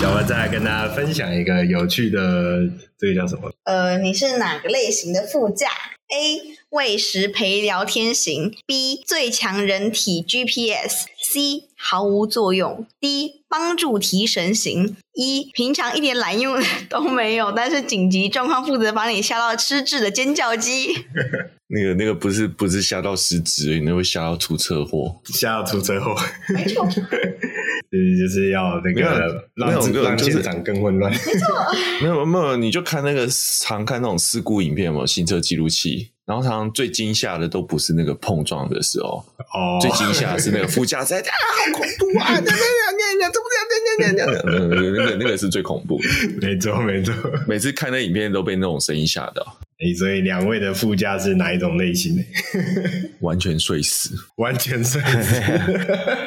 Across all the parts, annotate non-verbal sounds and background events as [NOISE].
小文再来跟大家分享一个有趣的，这个叫什么？呃，你是哪个类型的副驾？A 喂食陪聊天型，B 最强人体 GPS，C 毫无作用，D 帮助提神型。一平常一点懒用都没有，但是紧急状况负责把你吓到失智的尖叫鸡。[LAUGHS] 那个那个不是不是吓到失智，那会吓到出车祸，吓到出车祸。没错，[LAUGHS] 就是就是要那个让让现场更混乱。没错，[LAUGHS] 没有没有，你就看那个常看那种事故影片有没有，行车记录器。然后常常最惊吓的都不是那个碰撞的时候，哦，最惊吓的是那个副驾驶啊，好恐怖啊！那那那那那怎么这样这样这样这样？那个那个是最恐怖的，没错没错。每次看那影片都被那种声音吓到。诶，所以两位的副驾是哪一种类型呢？[LAUGHS] 完全睡死，[LAUGHS] 完全睡死。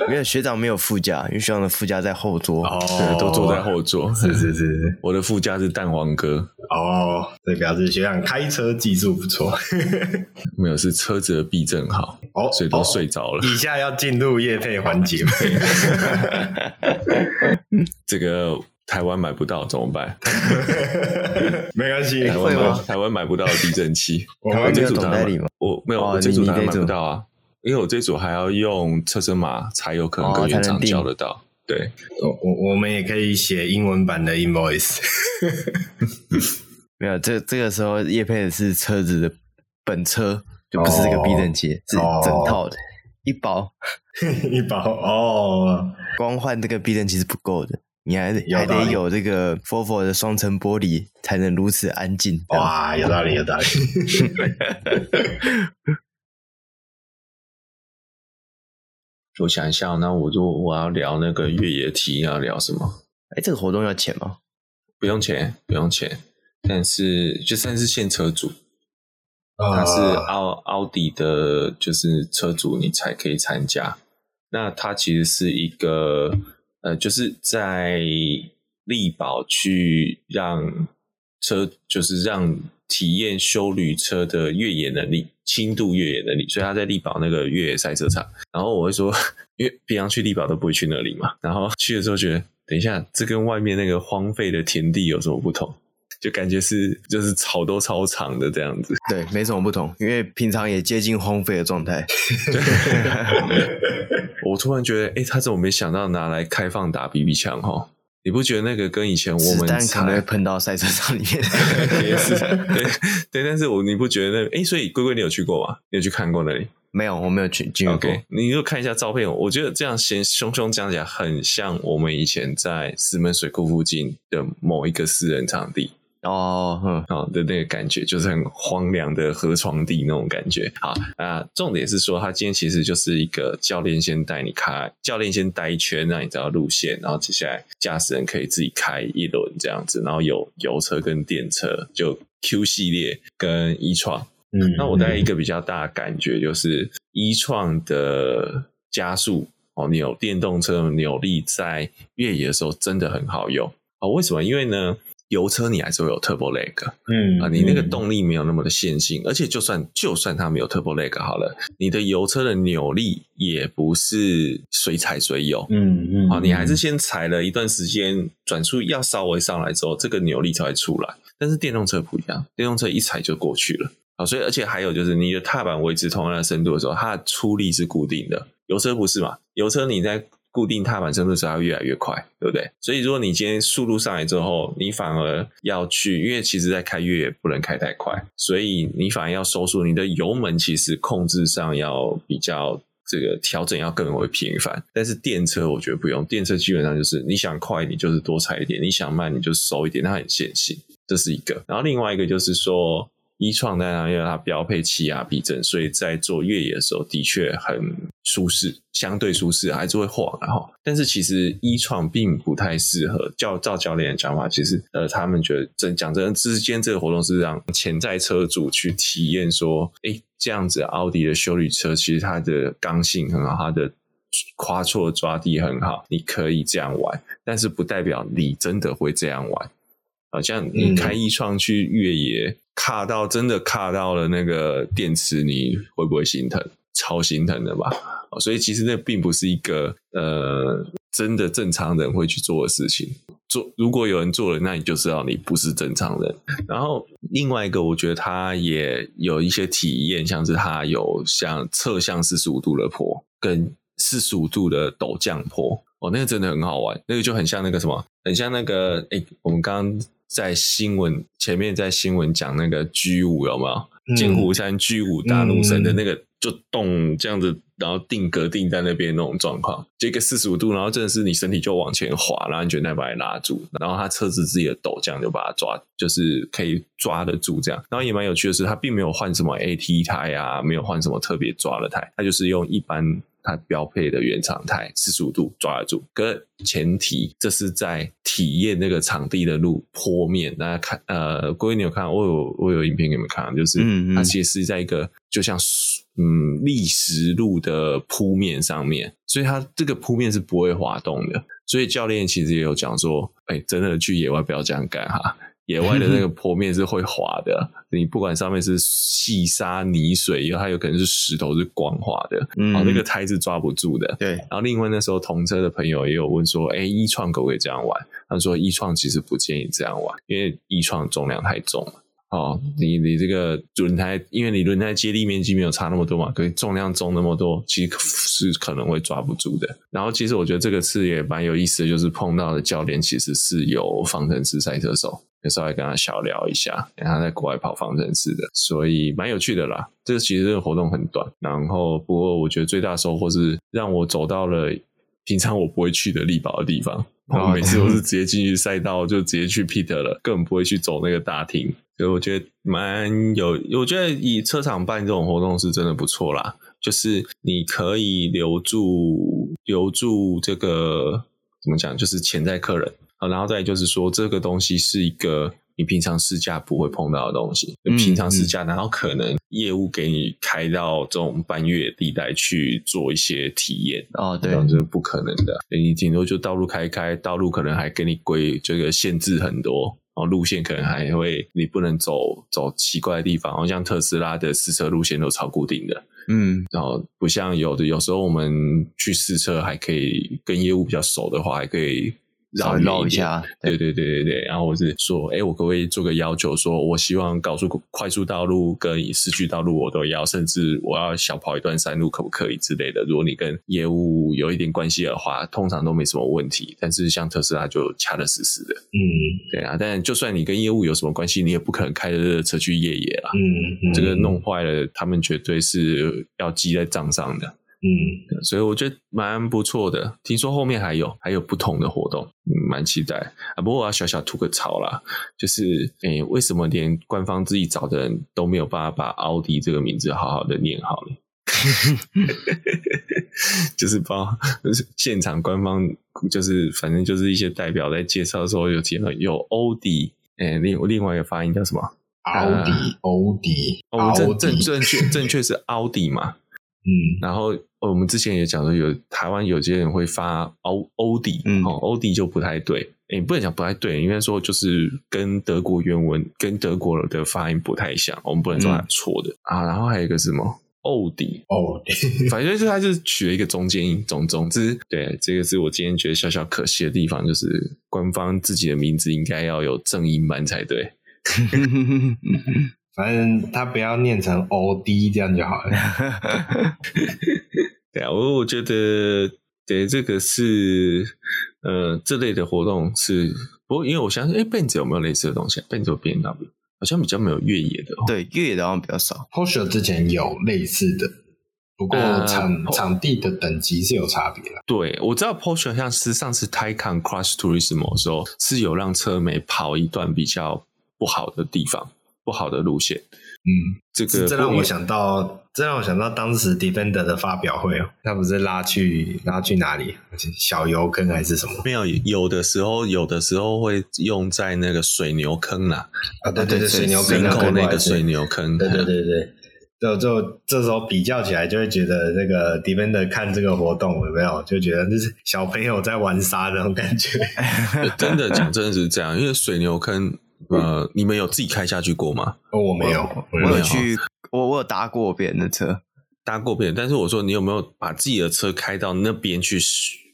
没有学长没有副驾，因为学长的副驾在后座，哦，[LAUGHS] 都坐在后座。是是是，我的副驾是蛋黄哥。哦，这表示学长开车技术不错。没有，是车子的避震好，哦，所以都睡着了。以下要进入夜配环节。这个。台湾买不到怎么办？[LAUGHS] 没关系，台湾买台湾买不到的避震器。台湾这组总代理吗？我没有，我这组还买不到啊，因为我这组还要用车身码才有可能跟原厂交得到。对，我我我们也可以写英文版的 invoice。[LAUGHS] 没有，这这个时候叶配的是车子的本车，就不是这个避震器，是整套的一包 [LAUGHS] 一包哦。光换这个避震器是不够的。你还还得有这个 Volvo 的双层玻璃，才能如此安静。哇，有道理，有道理。[LAUGHS] 我想一下，那我如果我要聊那个越野题，要聊什么？哎，这个活动要钱吗？不用钱，不用钱。但是就算是现车主，他是奥奥迪的，就是车主，你才可以参加。那它其实是一个。呃，就是在力宝去让车，就是让体验修旅车的越野能力、轻度越野能力，所以他在力宝那个越野赛车场。然后我会说，因为平常去力宝都不会去那里嘛，然后去了之后觉得，等一下，这跟外面那个荒废的田地有什么不同？就感觉是就是草都超长的这样子。对，没什么不同，因为平常也接近荒废的状态。[LAUGHS] 我突然觉得，哎，他怎么没想到拿来开放打 BB 枪？哈，你不觉得那个跟以前我们但可能会喷到赛车场里面？[LAUGHS] 也是，[LAUGHS] 对对。但是我你不觉得那个？哎，所以龟龟，你有去过吗？你有去看过那里？没有，我没有去进过。Okay, 你就看一下照片，我觉得这样先凶凶讲起来，很像我们以前在石门水库附近的某一个私人场地。哦，哼，好的那个感觉就是很荒凉的河床地那种感觉。好，那，重点是说，他今天其实就是一个教练先带你开，教练先带一圈，让你知道路线，然后接下来驾驶人可以自己开一轮这样子，然后有油车跟电车，就 Q 系列跟 e-tron。嗯，那我带一个比较大的感觉就是 e-tron 的加速哦，你有电动车扭力在越野的时候真的很好用。哦，为什么？因为呢。油车你还是会有 turbo lag，嗯啊，你那个动力没有那么的线性，嗯、而且就算就算它没有 turbo lag 好了，你的油车的扭力也不是随踩随有，嗯嗯，啊，你还是先踩了一段时间，转速要稍微上来之后，这个扭力才会出来。但是电动车不一样，电动车一踩就过去了，啊，所以而且还有就是你的踏板维持同样的深度的时候，它的出力是固定的，油车不是嘛？油车你在固定踏板深度的时候，它越来越快，对不对？所以如果你今天速度上来之后，你反而要去，因为其实在开越野不能开太快，所以你反而要收缩，你的油门其实控制上要比较这个调整要更为频繁。但是电车我觉得不用，电车基本上就是你想快，你就是多踩一点；你想慢，你就收一点，它很线性，这是一个。然后另外一个就是说。E-tron 在那，因为它标配气压避震，所以在做越野的时候的确很舒适，相对舒适，还是会晃，然后，但是其实 e-tron 并不太适合。教照教练的讲法，其实呃，他们觉得真讲真，之间这个活动是让潜在车主去体验说，诶，这样子奥迪的修理车其实它的刚性很好，它的夸错抓地很好，你可以这样玩，但是不代表你真的会这样玩。好像你开 e-tron 去越野，嗯、卡到真的卡到了那个电池，你会不会心疼？超心疼的吧？所以其实那并不是一个呃真的正常人会去做的事情。做，如果有人做了，那你就知道你不是正常人。然后另外一个，我觉得他也有一些体验，像是他有像侧向四十五度的坡跟四十五度的陡降坡，哦，那个真的很好玩，那个就很像那个什么，很像那个诶，我们刚刚在新闻前面在新闻讲那个 G 五有没有？剑湖山 G 五大怒神的那个就动这样子，然后定格定在那边那种状况，这个四十五度，然后真的是你身体就往前滑，然后你就那把你拉住，然后他车子自己的抖，这样就把它抓，就是可以抓得住这样。然后也蛮有趣的是，他并没有换什么 AT 胎啊，没有换什么特别抓的胎，他就是用一般。它标配的原厂胎四十五度抓得住，可前提这是在体验那个场地的路坡面。大家看，呃，各位你有看？我有我有影片给你们看，就是它其实是在一个就像嗯砾石路的铺面上面，所以它这个铺面是不会滑动的。所以教练其实也有讲说，哎，真的去野外不要这样干哈。野外的那个 [LAUGHS] 坡面是会滑的，你不管上面是细沙泥水，因为它有可能是石头是光滑的，嗯，那个胎是抓不住的。对。然后另外那时候同车的朋友也有问说，哎，一创可不可以这样玩？他说一创其实不建议这样玩，因为一创重量太重了。哦，你你这个轮胎，因为你轮胎接力面积没有差那么多嘛，可是重量重那么多，其实是可能会抓不住的。然后其实我觉得这个次也蛮有意思的，就是碰到的教练其实是有方程式赛车手。就稍微跟他小聊一下，因为他在国外跑方程式的，所以蛮有趣的啦。这个其实这个活动很短，然后不过我觉得最大收获是让我走到了平常我不会去的力宝的地方。我每次都是直接进去赛道就直接去 Pete 了，根本不会去走那个大厅。所以我觉得蛮有，我觉得以车厂办这种活动是真的不错啦。就是你可以留住留住这个怎么讲，就是潜在客人。然后再就是说，这个东西是一个你平常试驾不会碰到的东西。嗯、平常试驾，然后可能业务给你开到这种半月地带去做一些体验？哦，对，这是不可能的。你顶多就道路开开，道路可能还给你规这个限制很多，然后路线可能还会你不能走走奇怪的地方。好像特斯拉的试车路线都超固定的。嗯，然后不像有的，有时候我们去试车还可以跟业务比较熟的话，还可以。绕一绕一下，对对对对对，然后我是说，哎，我可不可以做个要求，说我希望高速快速道路跟市区道路我都要，甚至我要小跑一段山路，可不可以之类的？如果你跟业务有一点关系的话，通常都没什么问题。但是像特斯拉就掐得死死的，嗯，对啊。但就算你跟业务有什么关系，你也不可能开着这个车去越野啦，嗯，嗯，这个弄坏了，他们绝对是要记在账上的。嗯，所以我觉得蛮不错的。听说后面还有还有不同的活动，嗯，蛮期待啊。不过我要小小吐个槽啦，就是诶，为什么连官方自己找的人都没有办法把奥迪这个名字好好的念好呢？[LAUGHS] 就是包就是现场官方就是反正就是一些代表在介绍的时候有提到有欧迪，诶，另另外一个发音叫什么？奥迪，欧迪，哦，正正正确正确是奥迪嘛？嗯，然后我们之前也讲说，有台湾有些人会发欧欧迪，嗯，哦，欧迪就不太对，诶，不能讲不太对，应该说就是跟德国原文跟德国的发音不太像，我们不能说它错的、嗯、啊。然后还有一个是什么？欧迪，欧迪，[LAUGHS] 反正就是他就是取了一个中间音，总总之，对，这个是我今天觉得小小可惜的地方，就是官方自己的名字应该要有正音版才对。[LAUGHS] 反正他不要念成 OD 这样就好了。[LAUGHS] 对啊，我我觉得，对这个是呃这类的活动是，不过因为我相信，哎，Benz 有没有类似的东西？Benz 有 BMW 好像比较没有越野的，对，越野的好像比较少。Porsche 之前有类似的，不过场、呃、场地的等级是有差别的。对，我知道 Porsche 像是上次 Taycan Cross Turismo 的时候，是有让车媒跑一段比较不好的地方。不好的路线，嗯，这个这让我想到，这让我想到当时 Defender 的发表会哦，他不是拉去拉去哪里？小油坑还是什么？没有，有的时候有的时候会用在那个水牛坑啦。啊，对对对，水牛坑口那个水牛坑，对对对对，就就这时候比较起来，就会觉得那个 Defender 看这个活动有没有，就觉得就是小朋友在玩沙那种感觉。真的讲，真的是这样，因为水牛坑。呃，你们有自己开下去过吗？哦，我没有，我有去，我我有搭过别人的车，搭过别人。但是我说，你有没有把自己的车开到那边去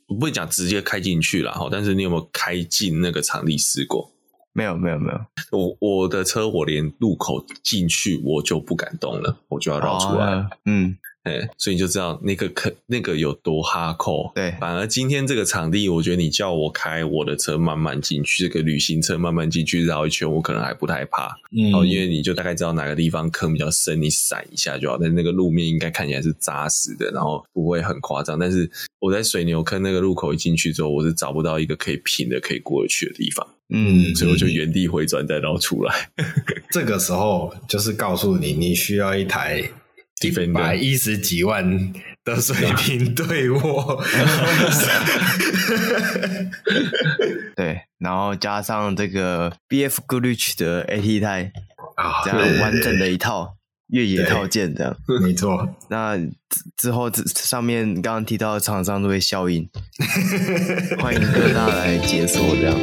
我不会讲直接开进去了哈，但是你有没有开进那个场地试过？没有，没有，没有。我我的车我连路口进去我就不敢动了，我就要绕出来。哦、嗯。哎，所以你就知道那个可那个有多哈扣。对，反而今天这个场地，我觉得你叫我开我的车慢慢进去，这个旅行车慢慢进去绕一圈，我可能还不太怕。嗯，哦，因为你就大概知道哪个地方坑比较深，你闪一下就好。但那个路面应该看起来是扎实的，然后不会很夸张。但是我在水牛坑那个路口一进去之后，我是找不到一个可以平的、可以过得去的地方。嗯，所以我就原地回转再绕出来。[LAUGHS] 这个时候就是告诉你，你需要一台。一百一十几万的水平对我，[LAUGHS] 对，然后加上这个 BF Goodrich 的 AT 胎啊，这样完整的一套越野套件，这样。没错。那之后这上面刚刚提到的厂商都会效应，[LAUGHS] 欢迎各大来解锁这样。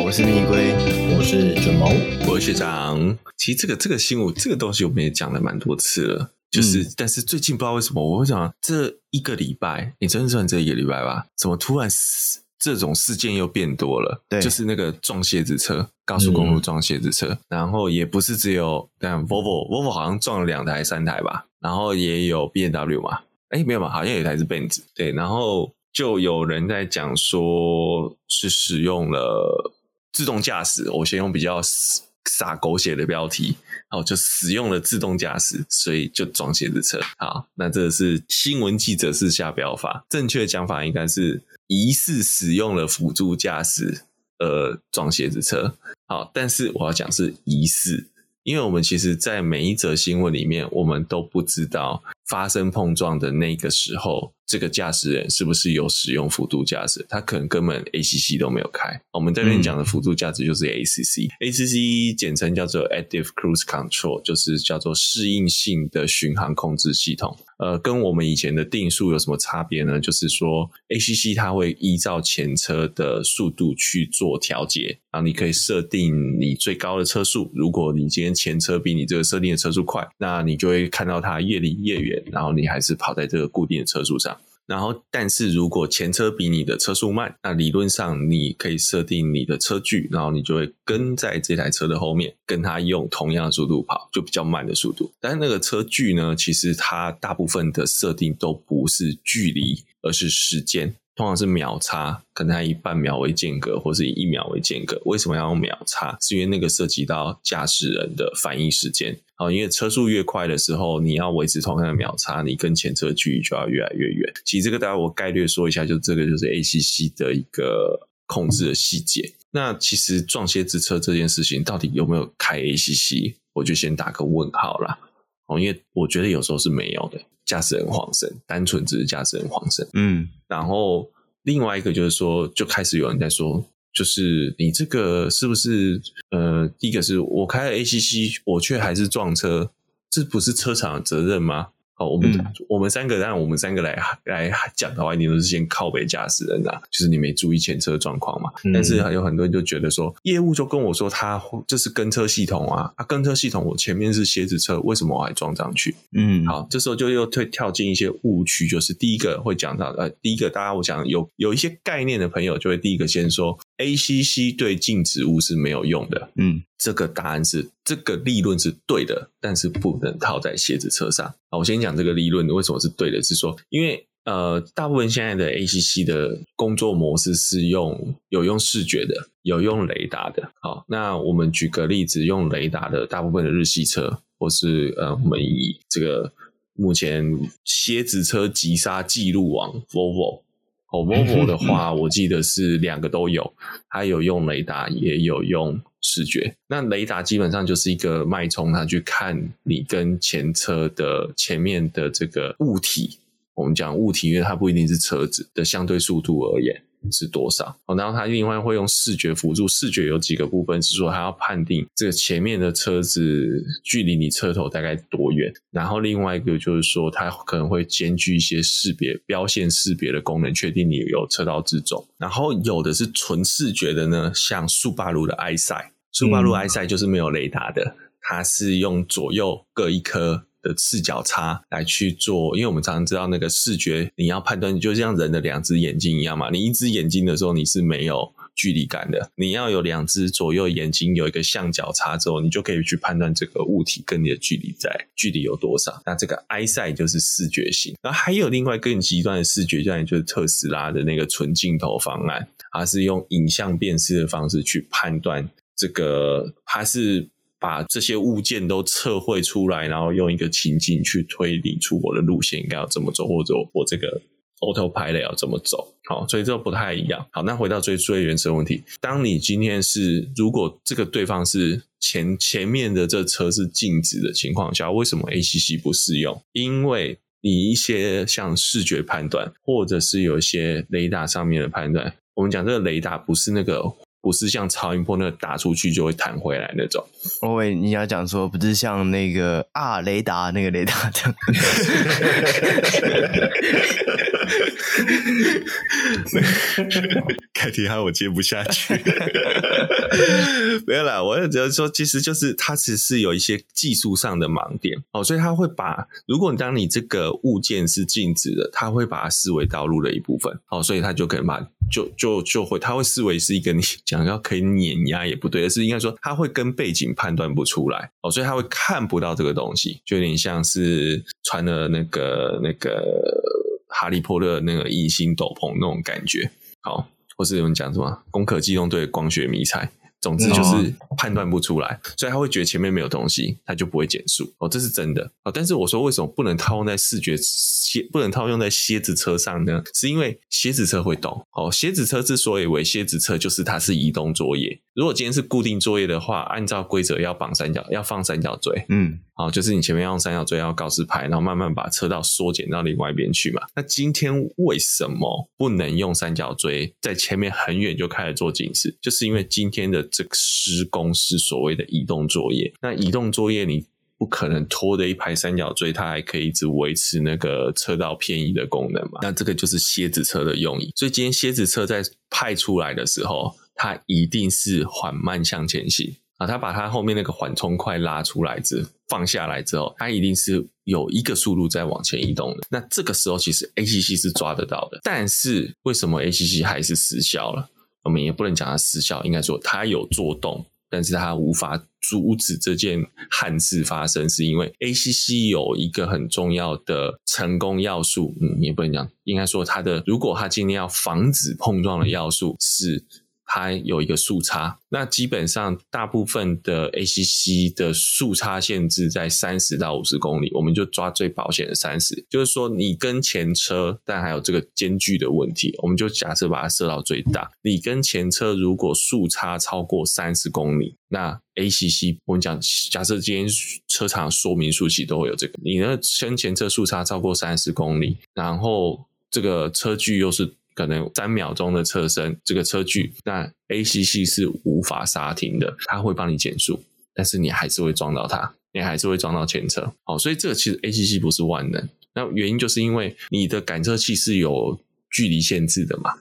我是蜜龟，我是卷毛，我是学长。其实这个这个新闻，这个东西我们也讲了蛮多次了。就是，嗯、但是最近不知道为什么，我会想这一个礼拜，你真的算这一个礼拜吧？怎么突然这种事件又变多了？对，就是那个撞蝎子车，高速公路撞蝎子车，嗯、然后也不是只有，但 Volvo，Volvo 好像撞了两台、三台吧，然后也有 B N W 嘛，哎，没有嘛，好像有一台是 Benz，对，然后就有人在讲说是使用了。自动驾驶，我先用比较撒狗血的标题，好，就使用了自动驾驶，所以就撞鞋子车。好，那这是新闻记者式下标法，正确的讲法应该是疑似使用了辅助驾驶，呃，撞鞋子车。好，但是我要讲是疑似，因为我们其实，在每一则新闻里面，我们都不知道发生碰撞的那个时候。这个驾驶人是不是有使用辅助驾驶？他可能根本 ACC 都没有开。我们这边讲的辅助驾驶就是 ACC，ACC、嗯、简称叫做 Active Cruise Control，就是叫做适应性的巡航控制系统。呃，跟我们以前的定速有什么差别呢？就是说 ACC 它会依照前车的速度去做调节，然后你可以设定你最高的车速。如果你今天前车比你这个设定的车速快，那你就会看到它越离越远，然后你还是跑在这个固定的车速上。然后，但是如果前车比你的车速慢，那理论上你可以设定你的车距，然后你就会跟在这台车的后面，跟它用同样的速度跑，就比较慢的速度。但是那个车距呢，其实它大部分的设定都不是距离，而是时间。通常是秒差，可能它以半秒为间隔，或是以一秒为间隔。为什么要用秒差？是因为那个涉及到驾驶人的反应时间。好，因为车速越快的时候，你要维持同样的秒差，你跟前车距离就要越来越远。其实这个大家我概略说一下，就这个就是 ACC 的一个控制的细节。那其实撞蝎子车这件事情到底有没有开 ACC，我就先打个问号啦。哦，因为我觉得有时候是没有的。驾驶人晃神，单纯只是驾驶人晃神。嗯，然后另外一个就是说，就开始有人在说，就是你这个是不是呃，第一个是我开了 ACC，我却还是撞车，这不是车厂的责任吗？哦，我们、嗯、我们三个，让我们三个来来讲的话，一定都是先靠北驾驶人啊，就是你没注意前车状况嘛。嗯、但是有很多人就觉得说，业务就跟我说他这是跟车系统啊，啊跟车系统我前面是蝎子车，为什么我还撞上去？嗯，好，这时候就又退跳进一些误区，就是第一个会讲到呃，第一个大家我想有有一些概念的朋友就会第一个先说。ACC 对静止物是没有用的，嗯，这个答案是这个理论是对的，但是不能套在鞋子车上。好，我先讲这个理论为什么是对的，是说，因为呃，大部分现在的 ACC 的工作模式是用有用视觉的，有用雷达的。好，那我们举个例子，用雷达的大部分的日系车，或是呃，我们以这个目前蝎子车急刹记录王 Volvo。哦，Volvo 的话，我记得是两个都有，它有用雷达，也有用视觉。那雷达基本上就是一个脉冲，它去看你跟前车的前面的这个物体，我们讲物体，因为它不一定是车子的相对速度而言。是多少？哦，然后它另外会用视觉辅助，视觉有几个部分是说，它要判定这个前面的车子距离你车头大概多远。然后另外一个就是说，它可能会兼具一些识别标线识别的功能，确定你有车道自走。然后有的是纯视觉的呢，像速霸路的 EyeSight，速霸陆 EyeSight 就是没有雷达的，它是用左右各一颗的视角差来去做，因为我们常常知道那个视觉，你要判断，就像人的两只眼睛一样嘛。你一只眼睛的时候，你是没有距离感的。你要有两只左右眼睛有一个相角差之后，你就可以去判断这个物体跟你的距离在距离有多少。那这个 i s i 就是视觉型。然后还有另外更极端的视觉，就像就是特斯拉的那个纯镜头方案，它是用影像辨识的方式去判断这个，它是。把这些物件都测绘出来，然后用一个情境去推理出我的路线应该要怎么走，或者我这个 autopilot 要怎么走。好，所以这不太一样。好，那回到最最原始的问题，当你今天是如果这个对方是前前面的这车是静止的情况下，为什么 ACC 不适用？因为你一些像视觉判断，或者是有一些雷达上面的判断，我们讲这个雷达不是那个。不是像超音波那个打出去就会弹回来那种。哦喂，你要讲说不是像那个啊雷达那个雷达这样。[LAUGHS] 开题哈，我接不下去。[LAUGHS] 没有啦，我也觉得说，其实就是它只是有一些技术上的盲点。哦，所以它会把，如果当你这个物件是静止的，它会把它视为道路的一部分。哦，所以它就可以把就就就会，它会视为是一个你讲要可以碾压也不对，而是应该说它会跟背景判断不出来。哦，所以它会看不到这个东西，就有点像是穿了那个那个哈利波特那个隐形斗篷那种感觉，好，或是有人讲什么攻壳机动队光学迷彩。总之就是判断不出来，哦，所以他会觉得前面没有东西，他就不会减速哦，这是真的哦。但是我说为什么不能套用在视觉蝎，不能套用在蝎子车上呢？是因为蝎子车会动哦。蝎子车之所以为蝎子车，就是它是移动作业。如果今天是固定作业的话，按照规则要绑三角，要放三角锥，嗯，好，就是你前面要用三角锥要告示牌，然后慢慢把车道缩减到另外一边去嘛。那今天为什么不能用三角锥在前面很远就开始做警示？就是因为今天的这个施工是所谓的移动作业。那移动作业你不可能拖着一排三角锥，它还可以一直维持那个车道偏移的功能嘛？那这个就是蝎子车的用意。所以今天蝎子车在派出来的时候。它一定是缓慢向前行啊！它把它后面那个缓冲块拉出来之放下来之后，它一定是有一个速度在往前移动的。那这个时候其实 ACC 是抓得到的，但是为什么 ACC 还是失效了？我们也不能讲它失效，应该说它有做动，但是它无法阻止这件憾事发生，是因为 ACC 有一个很重要的成功要素。嗯，也不能讲，应该说它的如果它今天要防止碰撞的要素是。它有一个速差，那基本上大部分的 ACC 的速差限制在三十到五十公里，我们就抓最保险的三十，就是说你跟前车，但还有这个间距的问题，我们就假设把它设到最大。你跟前车如果速差超过三十公里，那 ACC 我们讲，假设今天车厂说明书其实都会有这个，你呢跟前车速差超过三十公里，然后这个车距又是。可能三秒钟的车身，这个车距，那 ACC 是无法刹停的，它会帮你减速，但是你还是会撞到它，你还是会撞到前车。好，所以这个其实 ACC 不是万能，那原因就是因为你的感测器是有距离限制的嘛。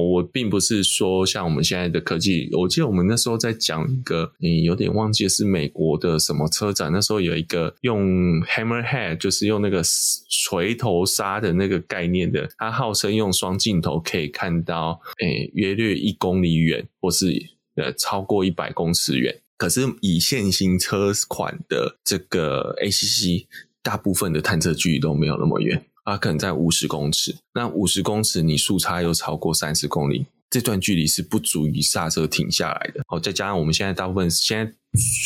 我并不是说像我们现在的科技，我记得我们那时候在讲一个，你有点忘记是美国的什么车展，那时候有一个用 Hammerhead，就是用那个锤头刹的那个概念的，它号称用双镜头可以看到，诶，约略一公里远，或是呃超过一百公尺远。可是以现行车款的这个 ACC，大部分的探测距离都没有那么远。啊，可能在五十公尺，那五十公尺你速差又超过三十公里，这段距离是不足以刹车停下来的。哦，再加上我们现在大部分现在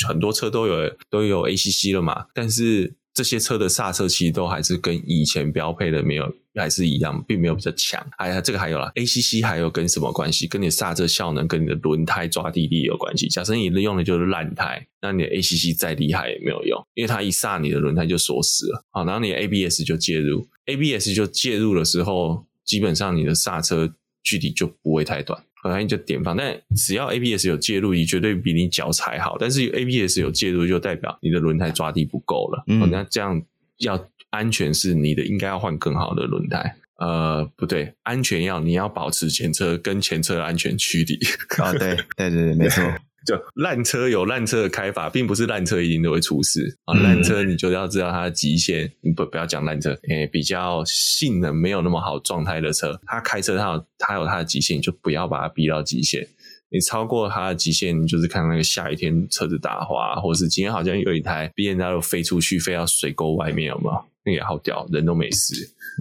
很多车都有都有 ACC 了嘛，但是。这些车的刹车其实都还是跟以前标配的没有还是一样，并没有比较强。哎呀，这个还有啦，ACC 还有跟什么关系？跟你刹车效能跟你的轮胎抓地力有关系。假设你用的就是烂胎，那你的 ACC 再厉害也没有用，因为它一刹你的轮胎就锁死了。好，然后你的 ABS 就介入，ABS 就介入的时候，基本上你的刹车距离就不会太短。很容易就点放，但只要 ABS 有介入，你绝对比你脚踩好。但是 ABS 有介入，就代表你的轮胎抓地不够了。嗯，那这样要安全是你的，应该要换更好的轮胎。呃，不对，安全要你要保持前车跟前车的安全距离。啊、哦，对对对对，没错。就烂车有烂车的开法，并不是烂车一定都会出事啊。烂车你就要知道它的极限，你不不要讲烂车，诶、欸，比较性能没有那么好状态的车，它开车它有它有它的极限，你就不要把它逼到极限。你超过它的极限，你就是看那个下雨天车子打滑，或者是今天好像有一台 BMW 飞出去，飞到水沟外面，有没有？那个也好屌，人都没事。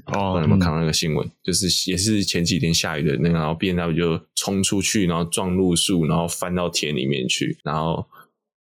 哦，有没有看到那个新闻？就是也是前几天下雨的那个，然后 B N W 就冲出去，然后撞路树，然后翻到田里面去，然后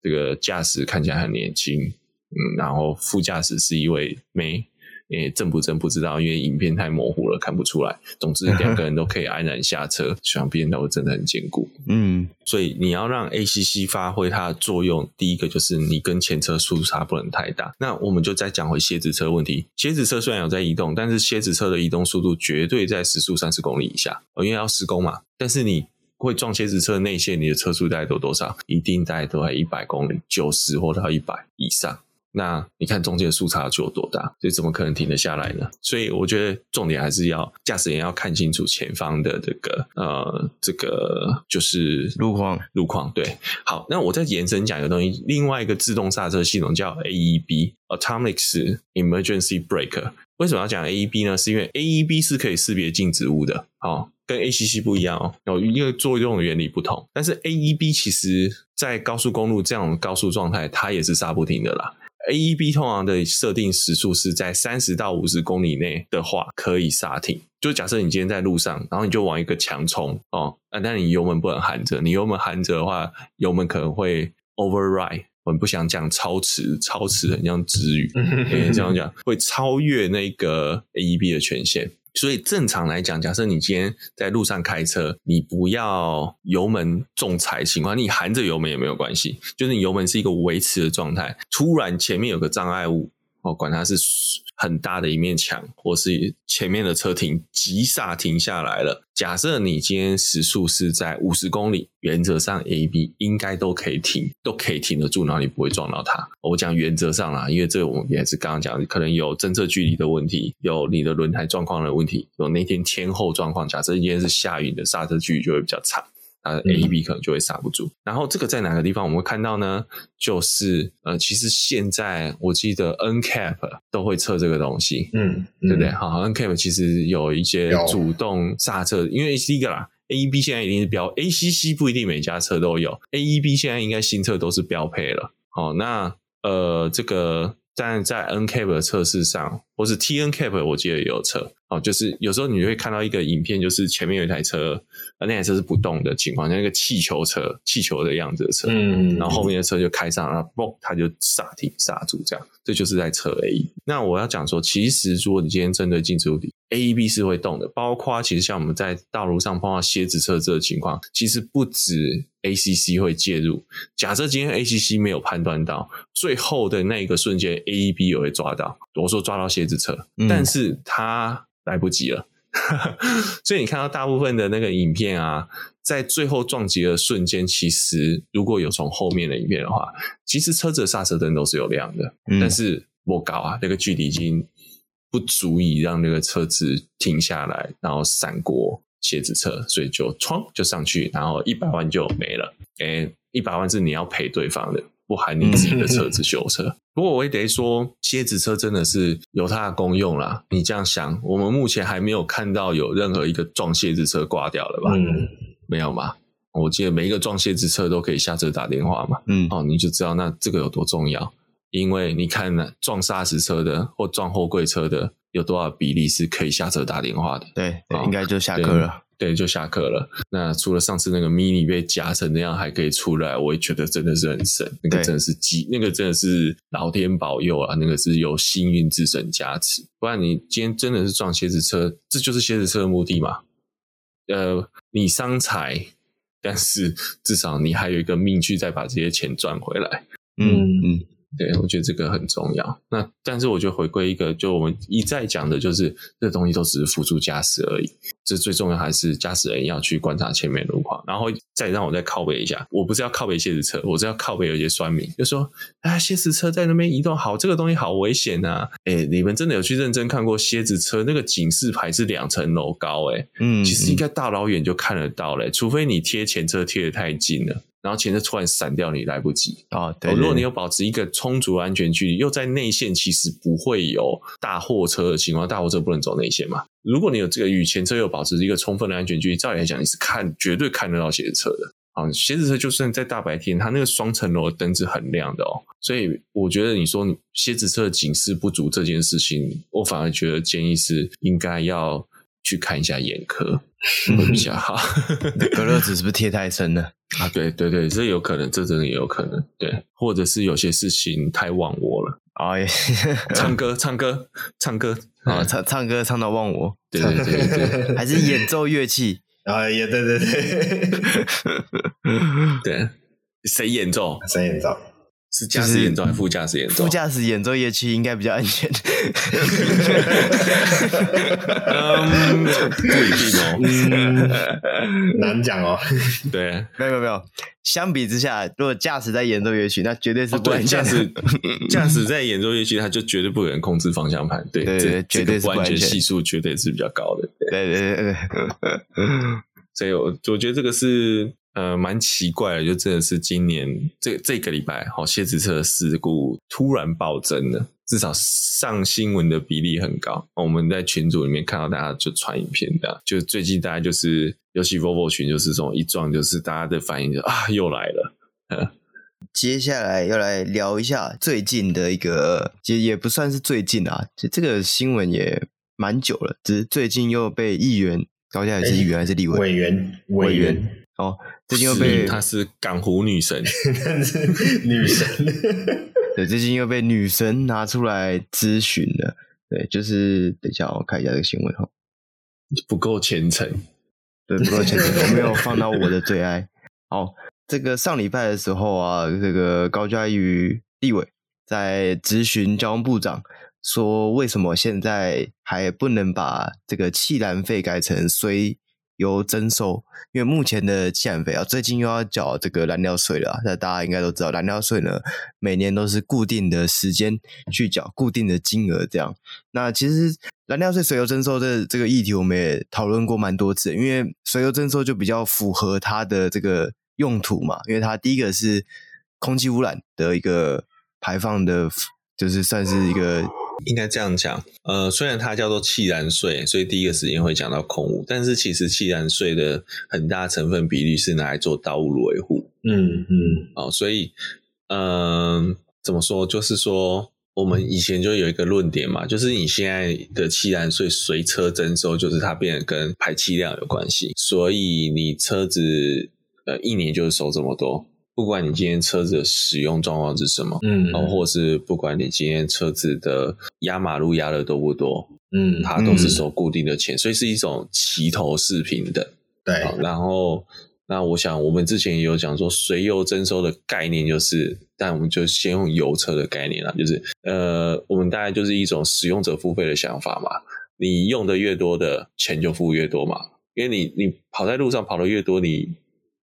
这个驾驶看起来很年轻，嗯，然后副驾驶是一位妹。诶，正不正不知道，因为影片太模糊了，看不出来。总之，[LAUGHS] 两个人都可以安然下车，想必都真的很坚固。嗯，所以你要让 ACC 发挥它的作用，第一个就是你跟前车速差不能太大。那我们就再讲回蝎子车问题。蝎子车虽然有在移动，但是蝎子车的移动速度绝对在时速三十公里以下，因为要施工嘛。但是你会撞蝎子车的内线，你的车速大概都多少？一定大概都在一百公里，九十或到一百以上。那你看中间的速差就有多大，所以怎么可能停得下来呢？所以我觉得重点还是要驾驶员要看清楚前方的这个呃，这个就是路况，路况对。好，那我再延伸讲一个东西，另外一个自动刹车系统叫 AEB，Autonomics Emergency Brake）。为什么要讲 AEB 呢？是因为 AEB 是可以识别静止物的，哦，跟 ACC 不一样哦，有因为作用的原理不同。但是 AEB 其实在高速公路这样高速状态，它也是刹不停的啦。AEB 通常的设定时速是在三十到五十公里内的话，可以刹停。就假设你今天在路上，然后你就往一个墙冲哦，啊，但你油门不能含着，你油门含着的话，油门可能会 override。我们不想讲超迟，超迟很像直语，[LAUGHS] 欸、这样讲会超越那个 AEB 的权限。所以正常来讲，假设你今天在路上开车，你不要油门重踩情况，你含着油门也没有关系，就是你油门是一个维持的状态，突然前面有个障碍物。哦，管它是很大的一面墙，或是前面的车停急刹停下来了。假设你今天时速是在五十公里，原则上 A、B 应该都可以停，都可以停得住，然后你不会撞到它。我讲原则上啦，因为这个我们也是刚刚讲，可能有侦测距离的问题，有你的轮胎状况的问题，有那天天候状况。假设今天是下雨的，刹车距离就会比较长。它的 AEB 可能就会刹不住，嗯，然后这个在哪个地方我们会看到呢？就是呃，其实现在我记得 NCAP 都会测这个东西，嗯，对不对？好，好，NCAP 其实有一些主动刹车，因为第一个啦，AEB 现在一定是标，ACC 不一定每家车都有，AEB 现在应该新车都是标配了。好，那呃，这个。但在 NCAP 的测试上，或是 TNCAP，我记得也有测哦。就是有时候你会看到一个影片，就是前面有一台车，那台车是不动的情况，像一个气球车、气球的样子的车，嗯，然后后面的车就开上，然后嘣，它就刹停刹住，这样，这就是在测 AEB。那我要讲说，其实如果你今天针对静止物体，AEB 是会动的，包括其实像我们在道路上碰到蝎子车这个情况，其实不止。ACC 会介入。假设今天 ACC 没有判断到最后的那一个瞬间，AEB 也会抓到。我说抓到蝎子车，嗯、但是他来不及了。[LAUGHS] 所以你看到大部分的那个影片啊，在最后撞击的瞬间，其实如果有从后面的影片的话，其实车子的刹车灯都是有亮的，嗯、但是我搞啊，那个距离已经不足以让那个车子停下来，然后闪过。鞋子车，所以就冲就上去，然后一百万就没了。诶，一百万是你要赔对方的，不含你自己的车子 [LAUGHS] 修车。不过我也得说，蝎子车真的是有它的功用啦。你这样想，我们目前还没有看到有任何一个撞蝎子车挂掉了吧？嗯，没有嘛？我记得每一个撞蝎子车都可以下车打电话嘛。嗯，哦，你就知道那这个有多重要。因为你看呢，撞砂石车的或撞货柜车的。有多少比例是可以下车打电话的？对，对，应该就下课了对。对，就下课了。那除了上次那个 mini 被夹成那样还可以出来，我也觉得真的是很神。那个真的是机，那个真的是老天保佑啊！那个是有幸运之神加持，不然你今天真的是撞蝎子车，这就是蝎子车的目的嘛？呃，你伤财，但是至少你还有一个命去再把这些钱赚回来。嗯嗯。嗯对，我觉得这个很重要。那但是我觉得回归一个，就我们一再讲的，就是这东西都只是辅助驾驶而已。这最重要还是驾驶人要去观察前面路况，然后再让我再靠背一下。我不是要靠背蝎子车，我是要靠背有些酸民，就说啊，蝎子车在那边移动好，这个东西好危险啊！哎，你们真的有去认真看过蝎子车那个警示牌是两层楼高？哎，嗯，其实应该大老远就看得到嘞，除非你贴前车贴的太近了。然后前车突然闪掉，你来不及啊。对，如果你有保持一个充足的安全距离，又在内线，其实不会有大货车的情况。大货车不能走内线嘛？如果你有这个与前车又保持一个充分的安全距离，照理来讲，你是看绝对看得到鞋子车的。啊，鞋子车就算在大白天，它那个双层楼的灯是很亮的哦。所以我觉得你说鞋子车的警示不足这件事情，我反而觉得建议是应该要去看一下眼科 [LAUGHS] 会比较好。隔热纸是不是贴太深了？[LAUGHS] 啊，对对对，这有可能，这真的也有可能，对，或者是有些事情太忘我了。啊，也。唱歌唱歌 [LAUGHS] 唱歌。啊，唱唱歌唱到忘我，对对对对，还是演奏乐器。啊，也对对对，对，谁演奏？谁演奏？是驾驶演奏还是副驾驶演奏？副驾驶演奏乐器应该比较安全。嗯，[LAUGHS] 不一定哦，嗯、[LAUGHS] 难讲哦。[LAUGHS] 对，没有没有没有。相比之下，如果驾驶在演奏乐曲，那绝对是不安全。驾驶驾驶在演奏乐曲，他就绝对不可能控制方向盘。对对对，绝对是不安全，系数绝对是比较高的。对对对对。所以我我觉得这个是。呃，蛮奇怪的，就真的是今年这这个礼拜，好，蝎子车的事故突然暴增了，至少上新闻的比例很高。我们在群组里面看到大家就传影片的，就最近大家就是，尤其 Volvo 群，就是这种一撞，就是大家的反应就啊，又来了。接下来要来聊一下最近的一个，其实也不算是最近啊，就这个新闻也蛮久了，只是最近又被议员，高嘉瑜是议员还是立委？委员，委员。哦，最近又被她是港湖女神，[LAUGHS] 女神，[LAUGHS] 对，最近又被女神拿出来咨询了。对，就是等一下我看一下这个新闻哈，不够虔诚，对，不够虔诚，我没有 [LAUGHS] 放到我的最爱。好，这个上礼拜的时候啊，这个高嘉瑜立委在咨询交通部长，说为什么现在还不能把这个气燃费改成随油征收，因为目前的汽燃费啊，最近又要缴这个燃料税了。那大家应该都知道，燃料税呢，每年都是固定的时间去缴固定的金额这样。那其实燃料税水油征收的这个议题，我们也讨论过蛮多次，因为水油征收就比较符合它的这个用途嘛，因为它第一个是空气污染的一个排放的，就是算是一个。应该这样讲，呃，虽然它叫做汽燃税，所以第一个时间会讲到空污，但是其实汽燃税的很大成分比例是拿来做道路维护。嗯嗯，哦，所以，嗯、呃，怎么说？就是说，我们以前就有一个论点嘛，就是你现在的汽燃税随车征收，就是它变得跟排气量有关系，所以你车子呃一年就是收这么多。不管你今天车子的使用状况是什么，嗯，然后或是不管你今天车子的压马路压的多不多，嗯，它都是收固定的钱，嗯、所以是一种齐头式平等。对，然后那我想我们之前也有讲说，随油征收的概念就是，但我们就先用油车的概念啦，就是呃，我们大概就是一种使用者付费的想法嘛，你用的越多的钱就付越多嘛，因为你你跑在路上跑的越多，你。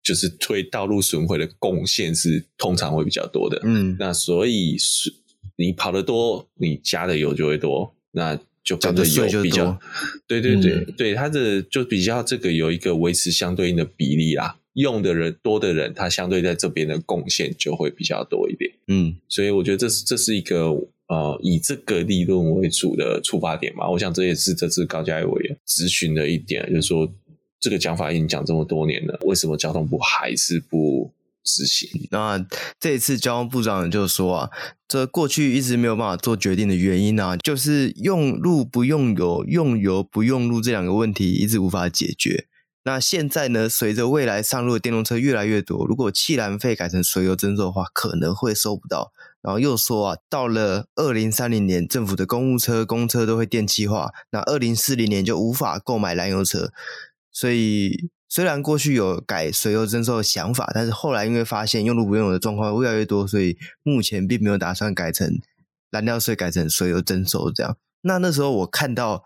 就是对道路损毁的贡献是通常会比较多的，嗯，那所以是你跑得多，你加的油就会多，那就跟着油比较，对对对、嗯、对，它的就比较这个有一个维持相对应的比例啦，用的人多的人，他相对在这边的贡献就会比较多一点，嗯，所以我觉得这是这是一个呃以这个利润为主的出发点嘛，我想这也是这次高嘉瑜委员咨询的一点，就是说。这个讲法已经讲这么多年了，为什么交通部还是不执行？那这一次交通部长就说啊，这过去一直没有办法做决定的原因呢、啊，就是用路不用油，用油不用路这两个问题一直无法解决。那现在呢，随着未来上路的电动车越来越多，如果汽燃费改成随油征收的话，可能会收不到。然后又说啊，到了二零三零年，政府的公务车、公车都会电气化，那二零四零年就无法购买燃油车。所以，虽然过去有改水油征收的想法，但是后来因为发现用路不用油的状况越来越多，所以目前并没有打算改成燃料税改成水油征收这样。那那时候我看到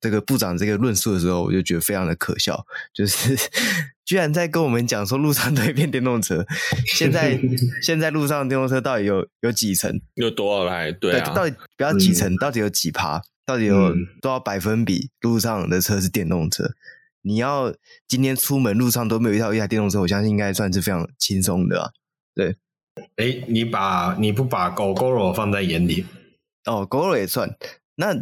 这个部长这个论述的时候，我就觉得非常的可笑，就是 [LAUGHS] 居然在跟我们讲说路上都会变电动车，现在 [LAUGHS] 现在路上电动车到底有有几成？有多少台？对啊，到底不要几成？到底有几趴？到底有多少百分比路上的车是电动车？你要今天出门路上都没有遇到一台电动车，我相信应该算是非常轻松的啊。对，哎，你把你不把 Gogoro 放在眼里？哦，Gogoro 也算。那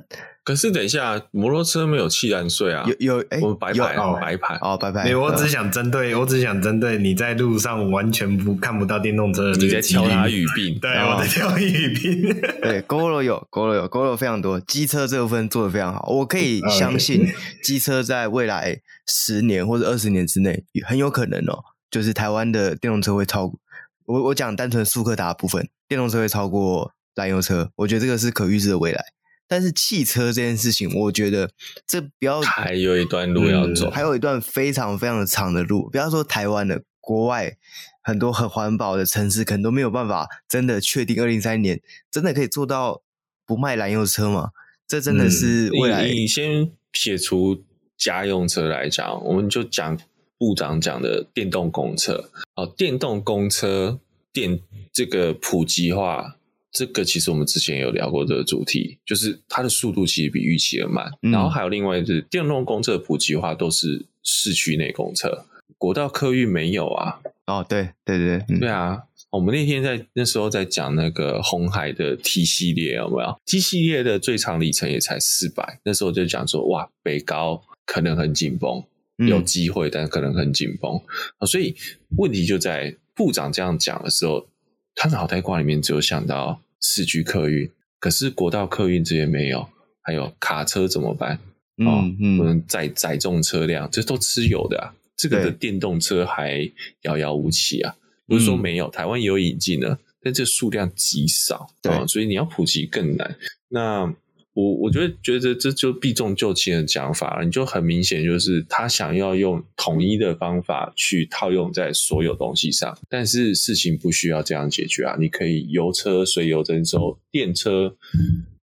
可是等一下，摩托车没有汽燃税啊？有有哎，我们白牌哦，白牌哦，白牌。没有，我只想针对，我只想针对你在路上完全不看不到电动车的，你在挑他语病。[LAUGHS] 对，我在挑语病。[LAUGHS] 对，Gogoro 有，Gogoro 有，Gogoro 非常多。机车这部分做的非常好，我可以相信机车在未来十年或者二十年之内，很有可能哦，就是台湾的电动车会超过我。我讲单纯速克达部分，电动车会超过燃油车，我觉得这个是可预知的未来。但是汽车这件事情，我觉得这不要还有一段路要走，嗯，还有一段非常非常长的路。不要说台湾的，国外很多很环保的城市，可能都没有办法真的确定二零三年真的可以做到不卖燃油车嘛？这真的是未来。嗯，你，你先撇除家用车来讲，我们就讲部长讲的电动公车。哦，电动公车电这个普及化。这个其实我们之前有聊过这个主题，就是它的速度其实比预期的慢。嗯、然后还有另外就是电动公车的普及化都是市区内公车，国道客运没有啊。哦，对对对，嗯、对啊。我们那天在那时候在讲那个红海的 T 系列有没有？T 系列的最长里程也才四百，那时候就讲说哇，北高可能很紧绷，有机会，嗯、但可能很紧绷。所以问题就在部长这样讲的时候。他脑袋瓜里面只有想到市区客运，可是国道客运这边没有，还有卡车怎么办？嗯、嗯，不能载载重车辆，这都吃有的啊。这个的电动车还遥遥无期啊，不是说没有，台湾也有引进的，但这数量极少，对、哦，所以你要普及更难。那。我我觉得觉得这就避重就轻的讲法了，你就很明显就是他想要用统一的方法去套用在所有东西上，但是事情不需要这样解决啊！你可以油车随油征收，电车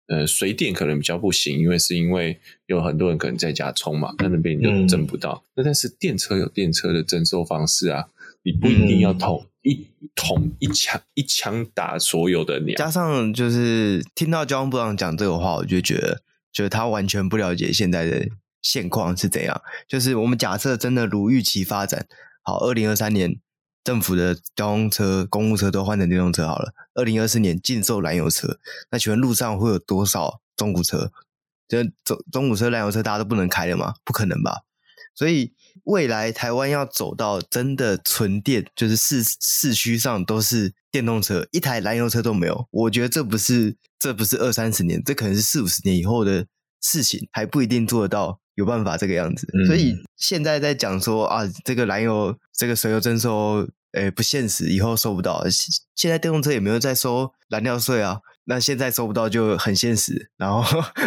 呃随电可能比较不行，因为是因为有很多人可能在家充嘛，那那边你就征不到。那、嗯、但是电车有电车的征收方式啊，你不一定要捅。嗯一捅一枪一枪打所有的鸟，加上就是听到交通部长讲这个话，我就觉得，就是他完全不了解现在的现况是怎样。就是我们假设真的如预期发展，好，二零二三年政府的交通车、公务车都换成电动车好了，二零二四年禁售燃油车，那请问路上会有多少中古车？就中中古车、燃油车大家都不能开了吗？不可能吧？所以。未来台湾要走到真的纯电，就是市市区上都是电动车，一台燃油车都没有。我觉得这不是这不是二三十年，这可能是四五十年以后的事情，还不一定做得到，有办法这个样子。嗯、所以现在在讲说啊，这个燃油这个随油征收，诶不现实，以后收不到。现在电动车也没有在收燃料税啊，那现在收不到就很现实，然后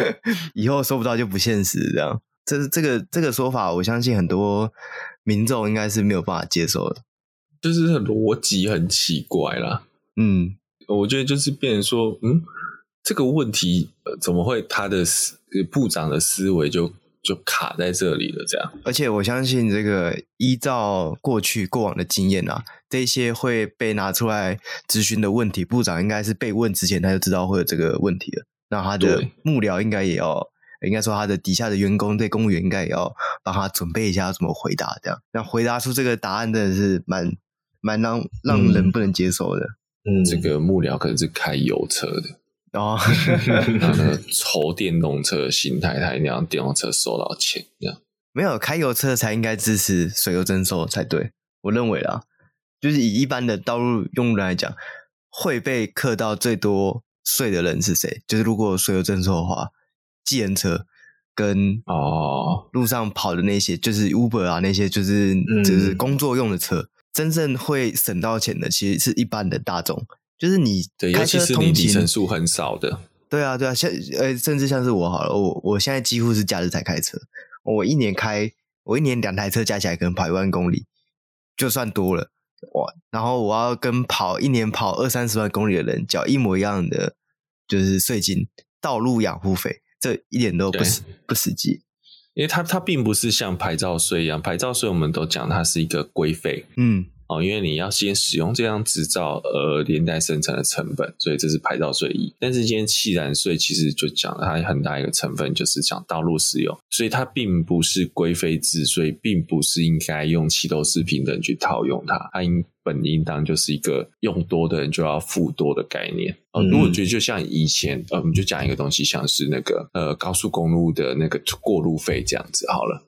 [LAUGHS] 以后收不到就不现实，这样。这这个这个说法，我相信很多民众应该是没有办法接受的，就是逻辑很奇怪啦。嗯，我觉得就是变成说，嗯，这个问题怎么会他的思部长的思维就就卡在这里了？这样，而且我相信这个依照过去过往的经验啊，这些会被拿出来咨询的问题，部长应该是被问之前他就知道会有这个问题了，那他的幕僚应该也要。应该说，他的底下的员工对公务员应该也要帮他准备一下怎么回答，这样，那回答出这个答案真的是蛮蛮让让人不能接受的。嗯，这个幕僚可能是开油车的，哦，那个 [LAUGHS] 抽电动车的心态，他一定要电动车收到钱，这样没有开油车才应该支持随油征收才对，我认为啦，就是以一般的道路用户来讲，会被课到最多税的人是谁？就是如果随油征收的话。计程车跟哦路上跑的那些，就是 Uber 啊，那些就是就是工作用的车，嗯、真正会省到钱的，其实是一般的大众，就是你开车通勤，里程数很少的。对啊，对啊，像呃，甚至像是我好了，我我现在几乎是假日才开车，我一年开我一年两台车加起来可能跑一万公里，就算多了哇。然后我要跟跑一年跑二三十万公里的人缴一模一样的，就是税金、道路养护费。这一点都不实不实际，因为它它并不是像牌照税一样，牌照税我们都讲它是一个规费，嗯，哦，因为你要先使用这张执照而连带生成的成本，所以这是牌照税一。但是今天气燃税其实就讲了它很大一个成分就是讲道路使用，所以它并不是规费制，所以并不是应该用齐头式平等去套用它，它应本应当就是一个用多的人就要付多的概念。哦，如果觉得就像以前，呃，我们就讲一个东西，像是那个呃高速公路的那个过路费这样子好了，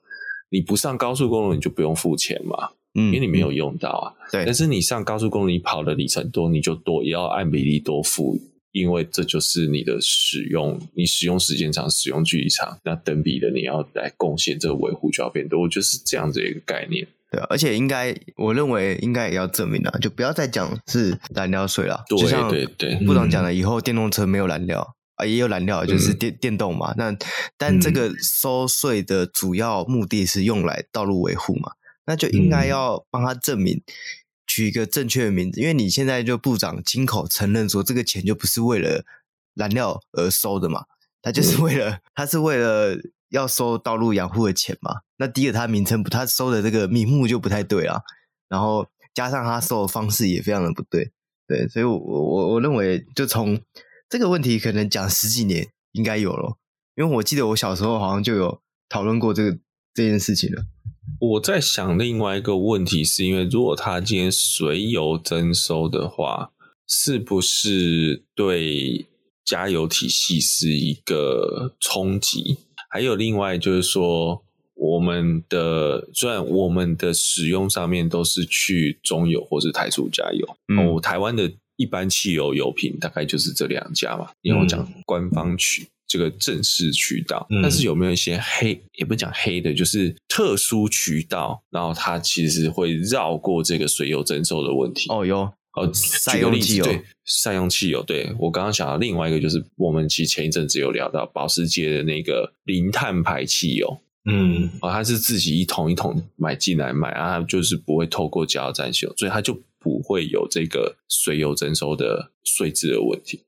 你不上高速公路你就不用付钱嘛。嗯，因为你没有用到啊，对。但是你上高速公路，你跑的里程多，你就多也要按比例多付，因为这就是你的使用，你使用时间长，使用距离长，那等比的你要来贡献这个维护就要变多，我就是这样子一个概念。对啊，而且应该，我认为应该也要证明啊，就不要再讲是燃料税了。对就像对对，部长讲的，以后电动车没有燃料、嗯、啊，也有燃料，就是电、嗯、电动嘛。那但这个收税的主要目的是用来道路维护嘛。那就应该要帮他证明，取一个正确的名字，嗯，因为你现在就部长亲口承认说，这个钱就不是为了燃料而收的嘛，他就是为了，他是为了要收道路养护的钱嘛。那第一个，他名称不，他收的这个名目就不太对啊，然后加上他收的方式也非常的不对，对，所以我我我认为，就从这个问题可能讲十几年应该有了，因为我记得我小时候好像就有讨论过这个这件事情了。我在想另外一个问题，是因为如果他今天随油征收的话，是不是对加油体系是一个冲击？还有另外就是说，我们的虽然我们的使用上面都是去中油或是台塑加油，嗯，哦，台湾的一般汽油油品大概就是这两家嘛，因为我讲官方区。这个正式渠道，但是有没有一些黑，嗯、也不讲黑的，就是特殊渠道，然后它其实会绕过这个水油征收的问题。哦，有哦，举个例子，对，善用汽油，对，我刚刚想到另外一个，就是我们其实前一阵子有聊到保时捷的那个零碳排汽油，嗯，哦，它是自己一桶一桶买进来卖啊，就是不会透过加油站修，所以它就不会有这个水油征收的税制的问题。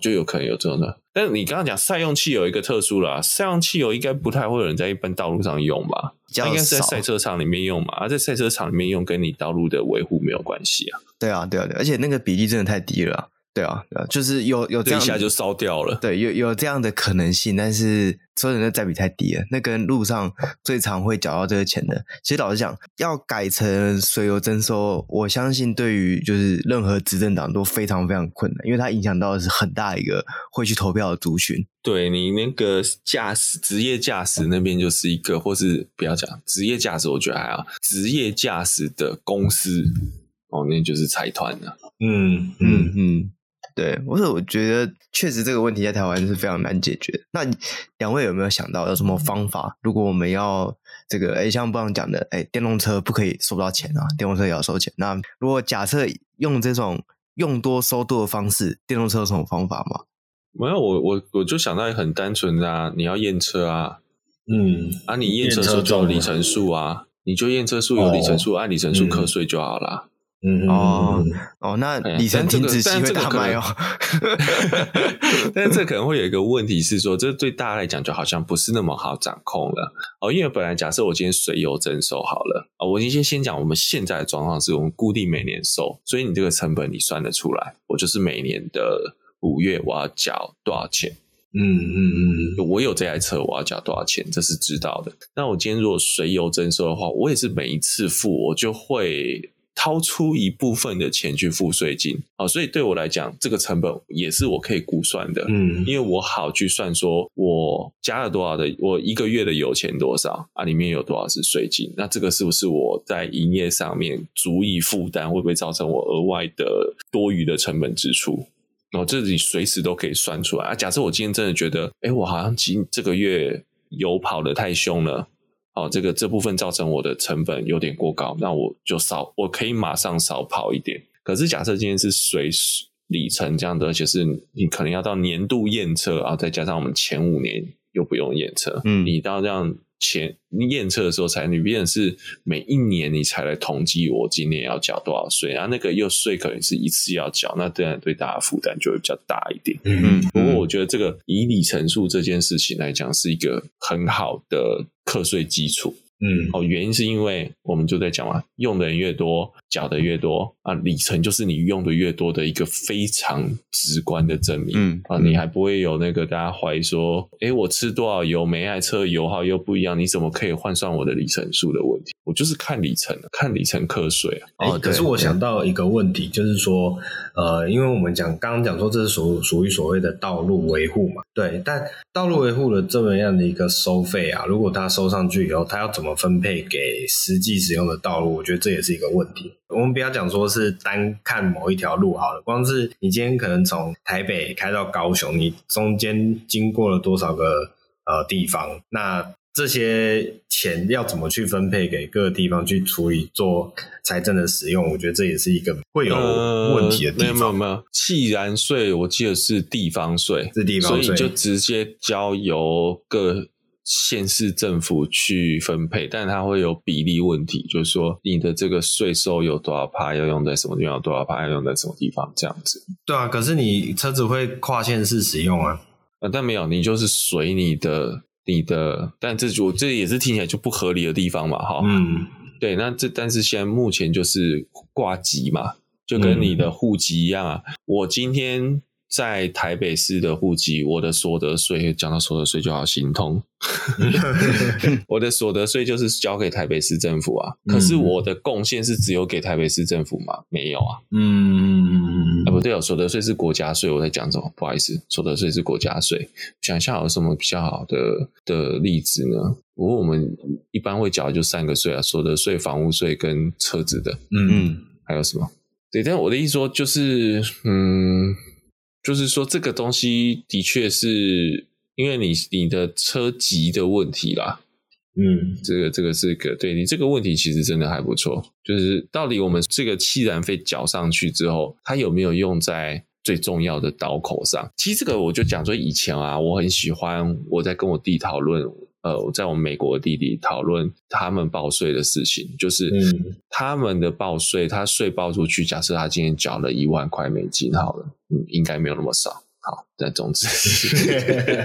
就有可能有这种的，但是你刚刚讲赛用汽油一个特殊了，赛用汽油应该不太会有人在一般道路上用吧？它应该是在赛车场里面用嘛？而在赛车场里面用，跟你道路的维护没有关系啊。对啊，对啊，对，而且那个比例真的太低了。啊，对啊，就是有有这样一下就烧掉了。对，有有这样的可能性，但是说的那占比太低了。那跟路上最常会缴到这个钱的，其实老实讲，要改成水油征收，我相信对于就是任何执政党都非常非常困难，因为它影响到的是很大一个会去投票的族群。对，你那个驾驶职业驾驶那边就是一个，或是不要讲职业驾驶，我觉得还好，职业驾驶的公司哦，那就是财团了。嗯嗯嗯。对，我是我觉得确实这个问题在台湾是非常难解决。那两位有没有想到有什么方法？如果我们要这个，哎，像部长讲的，哎，电动车不可以收不到钱啊，电动车也要收钱。那如果假设用这种用多收多的方式，电动车有什么方法吗？没有，我我我就想到一个很单纯的啊，你要验车啊，嗯，啊，你验车数就有里程数啊，你就验车数有里程数，按里程数课税就好了。嗯哦哦，那里程停止期会大卖哦。[LAUGHS] 但是这可能会有一个问题是说，这对大家来讲就好像不是那么好掌控了哦。因为本来假设我今天随油征收好了啊，我先先讲我们现在的状况是我们固定每年收，所以你这个成本你算得出来，我就是每年的五月我要缴多少钱。嗯嗯嗯，我有这台车我要缴多少钱，这是知道的。那我今天如果随油征收的话，我也是每一次付我就会。掏出一部分的钱去付税金，啊，所以对我来讲，这个成本也是我可以估算的，嗯，因为我好去算，说我加了多少的，我一个月的油钱多少啊，里面有多少是税金，那这个是不是我在营业上面足以负担，会不会造成我额外的多余的成本支出？然后这里随时都可以算出来啊。假设我今天真的觉得，哎，我好像今这个月油跑的太凶了。哦，这个这部分造成我的成本有点过高，那我就少，我可以马上少跑一点。可是假设今天是随里程这样的，而且是你可能要到年度验车啊，再加上我们前五年又不用验车，嗯，你到这样。前验车的时候才，你变成是每一年你才来统计我今年要缴多少税，然后那个又税可能是一次要缴，那当然对大家负担就会比较大一点。嗯，不过我觉得这个以里程数这件事情来讲，是一个很好的课税基础。嗯，哦，原因是因为我们就在讲嘛，用的人越多，缴的越多啊，里程就是你用的越多的一个非常直观的证明。嗯啊，你还不会有那个大家怀疑说，诶，我吃多少油，每台车油耗又不一样，你怎么可以换算我的里程数的问题？我就是看里程，看里程课税啊。哦，可是我想到一个问题，就是说，呃，因为我们讲刚刚讲说这是属属于所谓的道路维护嘛，对，但道路维护的这么样的一个收费啊，如果它收上去以后，它要怎么分配给实际使用的道路？我觉得这也是一个问题。我们不要讲说是单看某一条路好了，光是你今天可能从台北开到高雄，你中间经过了多少个呃地方，那。这些钱要怎么去分配给各个地方去处理做财政的使用？我觉得这也是一个会有问题的地方。呃、没有没有没有，汽燃税我记得是地方税，是地方税，所以就直接交由各县市政府去分配，但它会有比例问题，就是说你的这个税收有多少趴要用在什么地方，有多少趴要用在什么地方，这样子。对啊，可是你车子会跨县市使用啊，呃，但没有，你就是随你的。你的，但这我这也是听起来就不合理的地方嘛，哈，嗯，对，那这但是现在目前就是挂籍嘛，就跟你的户籍一样啊，嗯、我今天。在台北市的户籍，我的所得税讲到所得税就好心痛。[LAUGHS] 我的所得税就是交给台北市政府啊，可是我的贡献是只有给台北市政府吗？没有啊。嗯，啊不对哦，所得税是国家税，我在讲什么？不好意思，所得税是国家税。想一下有什么比较好的的例子呢？不过我们一般会缴就三个税啊：所得税、房屋税跟车子的。嗯嗯，还有什么？对，但我的意思说就是，嗯。就是说，这个东西的确是因为你你的车籍的问题啦，嗯，这个这个是个对你这个问题其实真的还不错。就是到底我们这个气燃费缴上去之后，它有没有用在最重要的刀口上？其实这个我就讲说，以前啊，我很喜欢我在跟我弟讨论。呃，我在我们美国的弟弟讨论他们报税的事情，就是他们的报税，他税报出去，假设他今天缴了一万块美金，好了，嗯，应该没有那么少，好，但总之，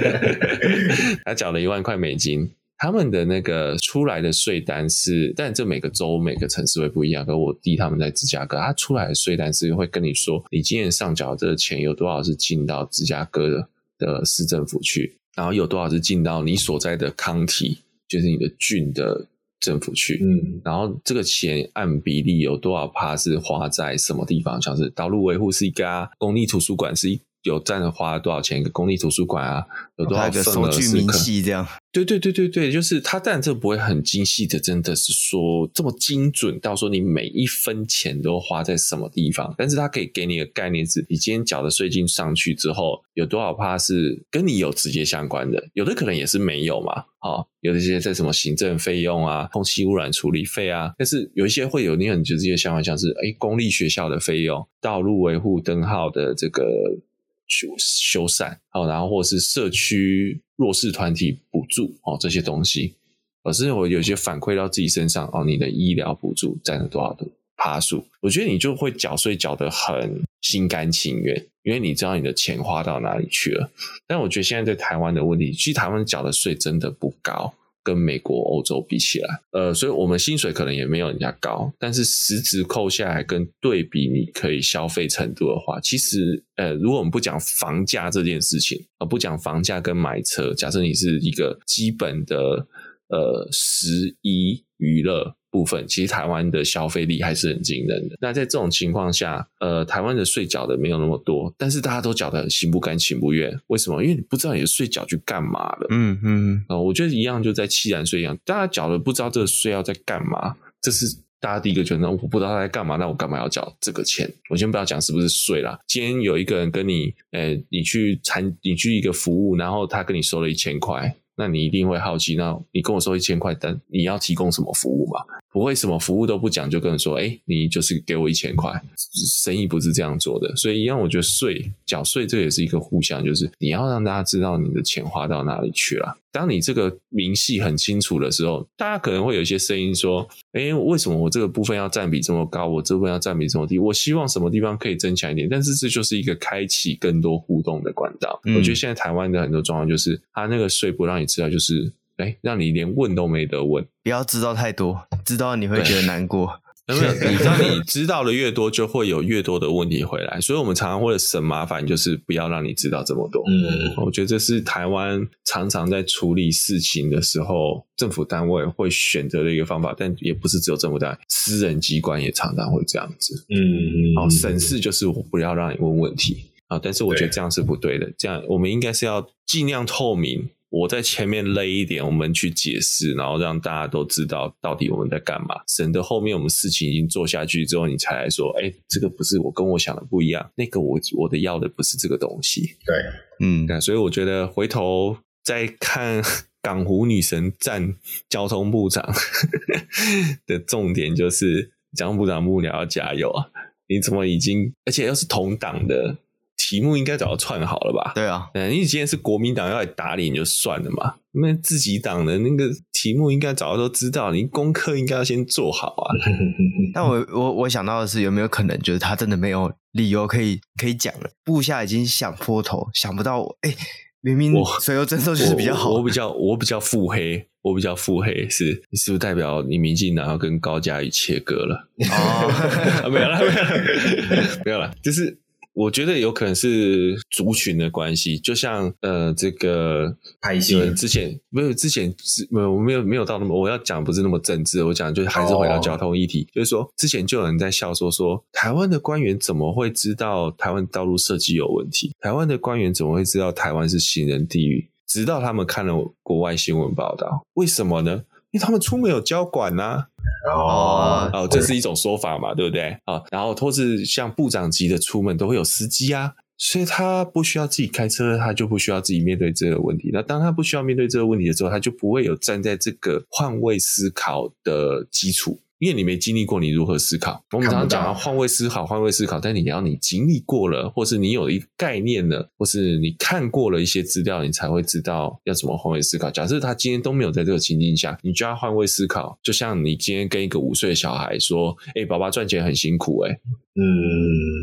[LAUGHS] 他缴了一万块美金，他们的那个出来的税单是，但这每个州每个城市会不一样。可我弟他们在芝加哥，他出来的税单是会跟你说，你今年上缴的这个钱有多少是进到芝加哥的的市政府去。然后有多少是进到你所在的 county，就是你的郡的政府去，嗯，然后这个钱按比例有多少趴是花在什么地方？像是道路维护是一个啊，公立图书馆是一。有占了花了多少钱一个公立图书馆啊？有多少份额是这样？对对对对对，就是它，但这不会很精细的，真的是说这么精准到说你每一分钱都花在什么地方。但是它可以给你一个概念是，你今天缴的税金上去之后，有多少趴是跟你有直接相关的？有的可能也是没有嘛。好，有一些在什么行政费用啊、空气污染处理费啊，但是有一些会有你很直接相关，像是哎公立学校的费用、道路维护、灯号的这个。修修缮哦，然后或是社区弱势团体补助哦，这些东西，而是我有些反馈到自己身上哦，你的医疗补助占了多少的趴数？我觉得你就会缴税缴得很心甘情愿，因为你知道你的钱花到哪里去了。但我觉得现在在台湾的问题，其实台湾缴的税真的不高。跟美国、欧洲比起来，呃，所以我们薪水可能也没有人家高，但是实质扣下来跟对比，你可以消费程度的话，其实，呃，如果我们不讲房价这件事情，而不讲房价跟买车，假设你是一个基本的，呃，食衣娱乐。部分其实台湾的消费力还是很惊人的。那在这种情况下，呃，台湾的税缴的没有那么多，但是大家都缴得心不甘情不愿。为什么？因为你不知道你的税缴去干嘛了。嗯嗯。啊、呃，我觉得一样，就在汽燃税一样，大家缴了不知道这个税要在干嘛。这是大家第一个觉得，我不知道他在干嘛，那我干嘛要缴这个钱？我先不要讲是不是税啦。今天有一个人跟你，呃，你去参，你去一个服务，然后他跟你收了一千块。那你一定会好奇，那你跟我说一千块，但你要提供什么服务嘛？不会什么服务都不讲，就跟人说，哎，你就是给我一千块，生意不是这样做的。所以一样，我觉得税缴税这也是一个互相，就是你要让大家知道你的钱花到哪里去了。当你这个明细很清楚的时候，大家可能会有一些声音说：“哎，为什么我这个部分要占比这么高？我这部分要占比这么低？我希望什么地方可以增强一点。”但是这就是一个开启更多互动的管道。嗯、我觉得现在台湾的很多状况就是，他那个税不让你知道，就是哎，让你连问都没得问。不要知道太多，知道你会觉得难过。[LAUGHS] 有没有？你知道，你知道的越多，就会有越多的问题回来。所以，我们常常为了省麻烦，就是不要让你知道这么多。嗯，我觉得这是台湾常常在处理事情的时候，政府单位会选择的一个方法。但也不是只有政府单位，私人机关也常常会这样子。嗯，好，省事就是我不要让你问问题啊。但是我觉得这样是不对的。对这样，我们应该是要尽量透明。我在前面勒一点，我们去解释，然后让大家都知道到底我们在干嘛。省得后面我们事情已经做下去之后，你才来说，哎，这个不是我跟我想的不一样，那个我我的要的不是这个东西。对，嗯，那所以我觉得回头再看港湖女神站交通部长 [LAUGHS] 的重点就是，交通部长幕僚要加油啊！你怎么已经，而且又是同党的？题目应该早就串好了吧？对啊，嗯，因为今天是国民党要来打脸就算了嘛，那自己党的那个题目应该早就都知道，你功课应该要先做好啊。[LAUGHS] 但我我我想到的是，有没有可能就是他真的没有理由可以可以讲了？部下已经想破头，想不到，哎，明明水油征收就是比较好我。我比较我比较腹黑，我比较腹黑，是你是不是代表你民进党要跟高嘉瑜切割了？哦，没有了，没有了，没有了，[LAUGHS] 就是。我觉得有可能是族群的关系，就像呃，这个拍戏之前没有之前没有没有没有到那么我要讲不是那么政治，我讲就是还是回到交通议题，oh. 就是说之前就有人在笑说说台湾的官员怎么会知道台湾道路设计有问题？台湾的官员怎么会知道台湾是行人地狱？直到他们看了国外新闻报道，为什么呢？因为他们出门有交管呐、啊。哦哦，这是一种说法嘛，对不对？啊，然后或是像部长级的出门都会有司机啊，所以他不需要自己开车，他就不需要自己面对这个问题。那当他不需要面对这个问题的时候，他就不会有站在这个换位思考的基础。因为你没经历过，你如何思考？我们常常讲要换位思考，换位思考，但你要你经历过了，或是你有一个概念了，或是你看过了一些资料，你才会知道要怎么换位思考。假设他今天都没有在这个情境下，你就要换位思考，就像你今天跟一个五岁的小孩说：“哎，爸爸赚钱很辛苦。”哎。嗯，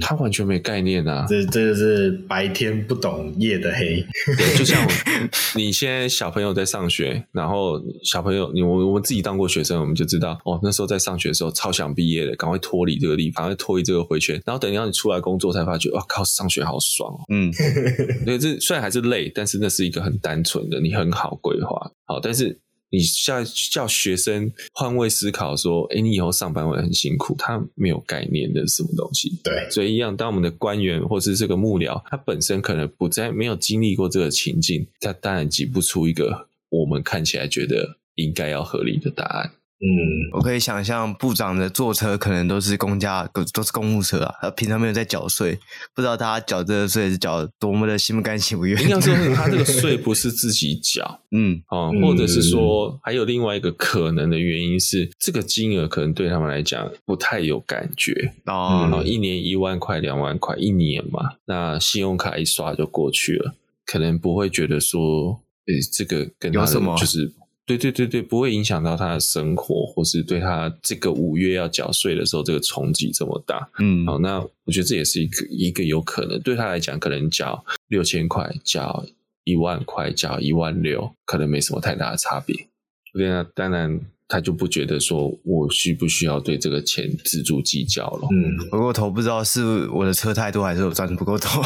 他完全没概念啊！这这就是白天不懂夜的黑。对，就像 [LAUGHS] 你现在小朋友在上学，然后小朋友，你我我们自己当过学生，我们就知道哦，那时候在上学的时候超想毕业的，赶快脱离这个地方，赶快脱离这个回圈，然后等到你出来工作才发觉，哇靠，上学好爽哦。嗯，[LAUGHS] 对，这虽然还是累，但是那是一个很单纯的，你很好规划。好，但是。你叫叫学生换位思考，说：“哎，你以后上班会很辛苦。”他没有概念的什么东西。对，所以一样，当我们的官员或是这个幕僚，他本身可能不在，没有经历过这个情境，他当然挤不出一个我们看起来觉得应该要合理的答案。嗯，我可以想象部长的坐车可能都是公家，都是公务车啊。他平常没有在缴税，不知道他缴这个税是缴多么的心不甘情不愿。应该说他这个税不是自己缴，嗯，哦，或者是说还有另外一个可能的原因是，这个金额可能对他们来讲不太有感觉哦、嗯。一年一万块、两万块，一年嘛，那信用卡一刷就过去了，可能不会觉得说，诶，这个跟他什么就是。对对对对，不会影响到他的生活，或是对他这个五月要缴税的时候，这个冲击这么大。嗯，好，那我觉得这也是一个一个有可能对他来讲，可能缴六千块，缴一万块，缴一万六，可能没什么太大的差别。对啊，当然。他就不觉得说我需不需要对这个钱锱铢计较了。嗯，回过头不知道是我的车太多，还是我赚的不够多。[LAUGHS]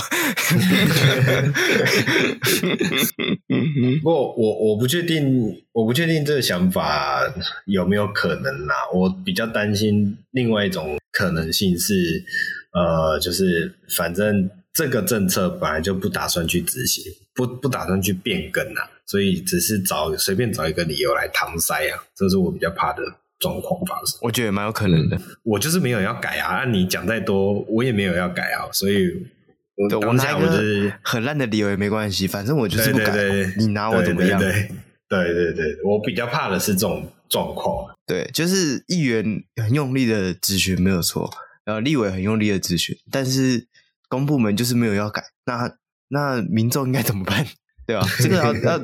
不过我我不确定，我不确定这个想法有没有可能啦。我比较担心另外一种可能性是，呃，就是反正这个政策本来就不打算去执行，不不打算去变更啊。所以只是找随便找一个理由来搪塞啊，这是我比较怕的状况发生。我觉得也蛮有可能的。嗯，我就是没有要改啊，那你讲再多，我也没有要改啊。所以我我就是很烂的理由也没关系，反正我就是不改。对对对，你拿我怎么样？对对对，对对对，我比较怕的是这种状况。对，就是议员很用力的咨询没有错，然后立委很用力的咨询，但是公部门就是没有要改，那那民众应该怎么办？[LAUGHS] 对啊，这个要要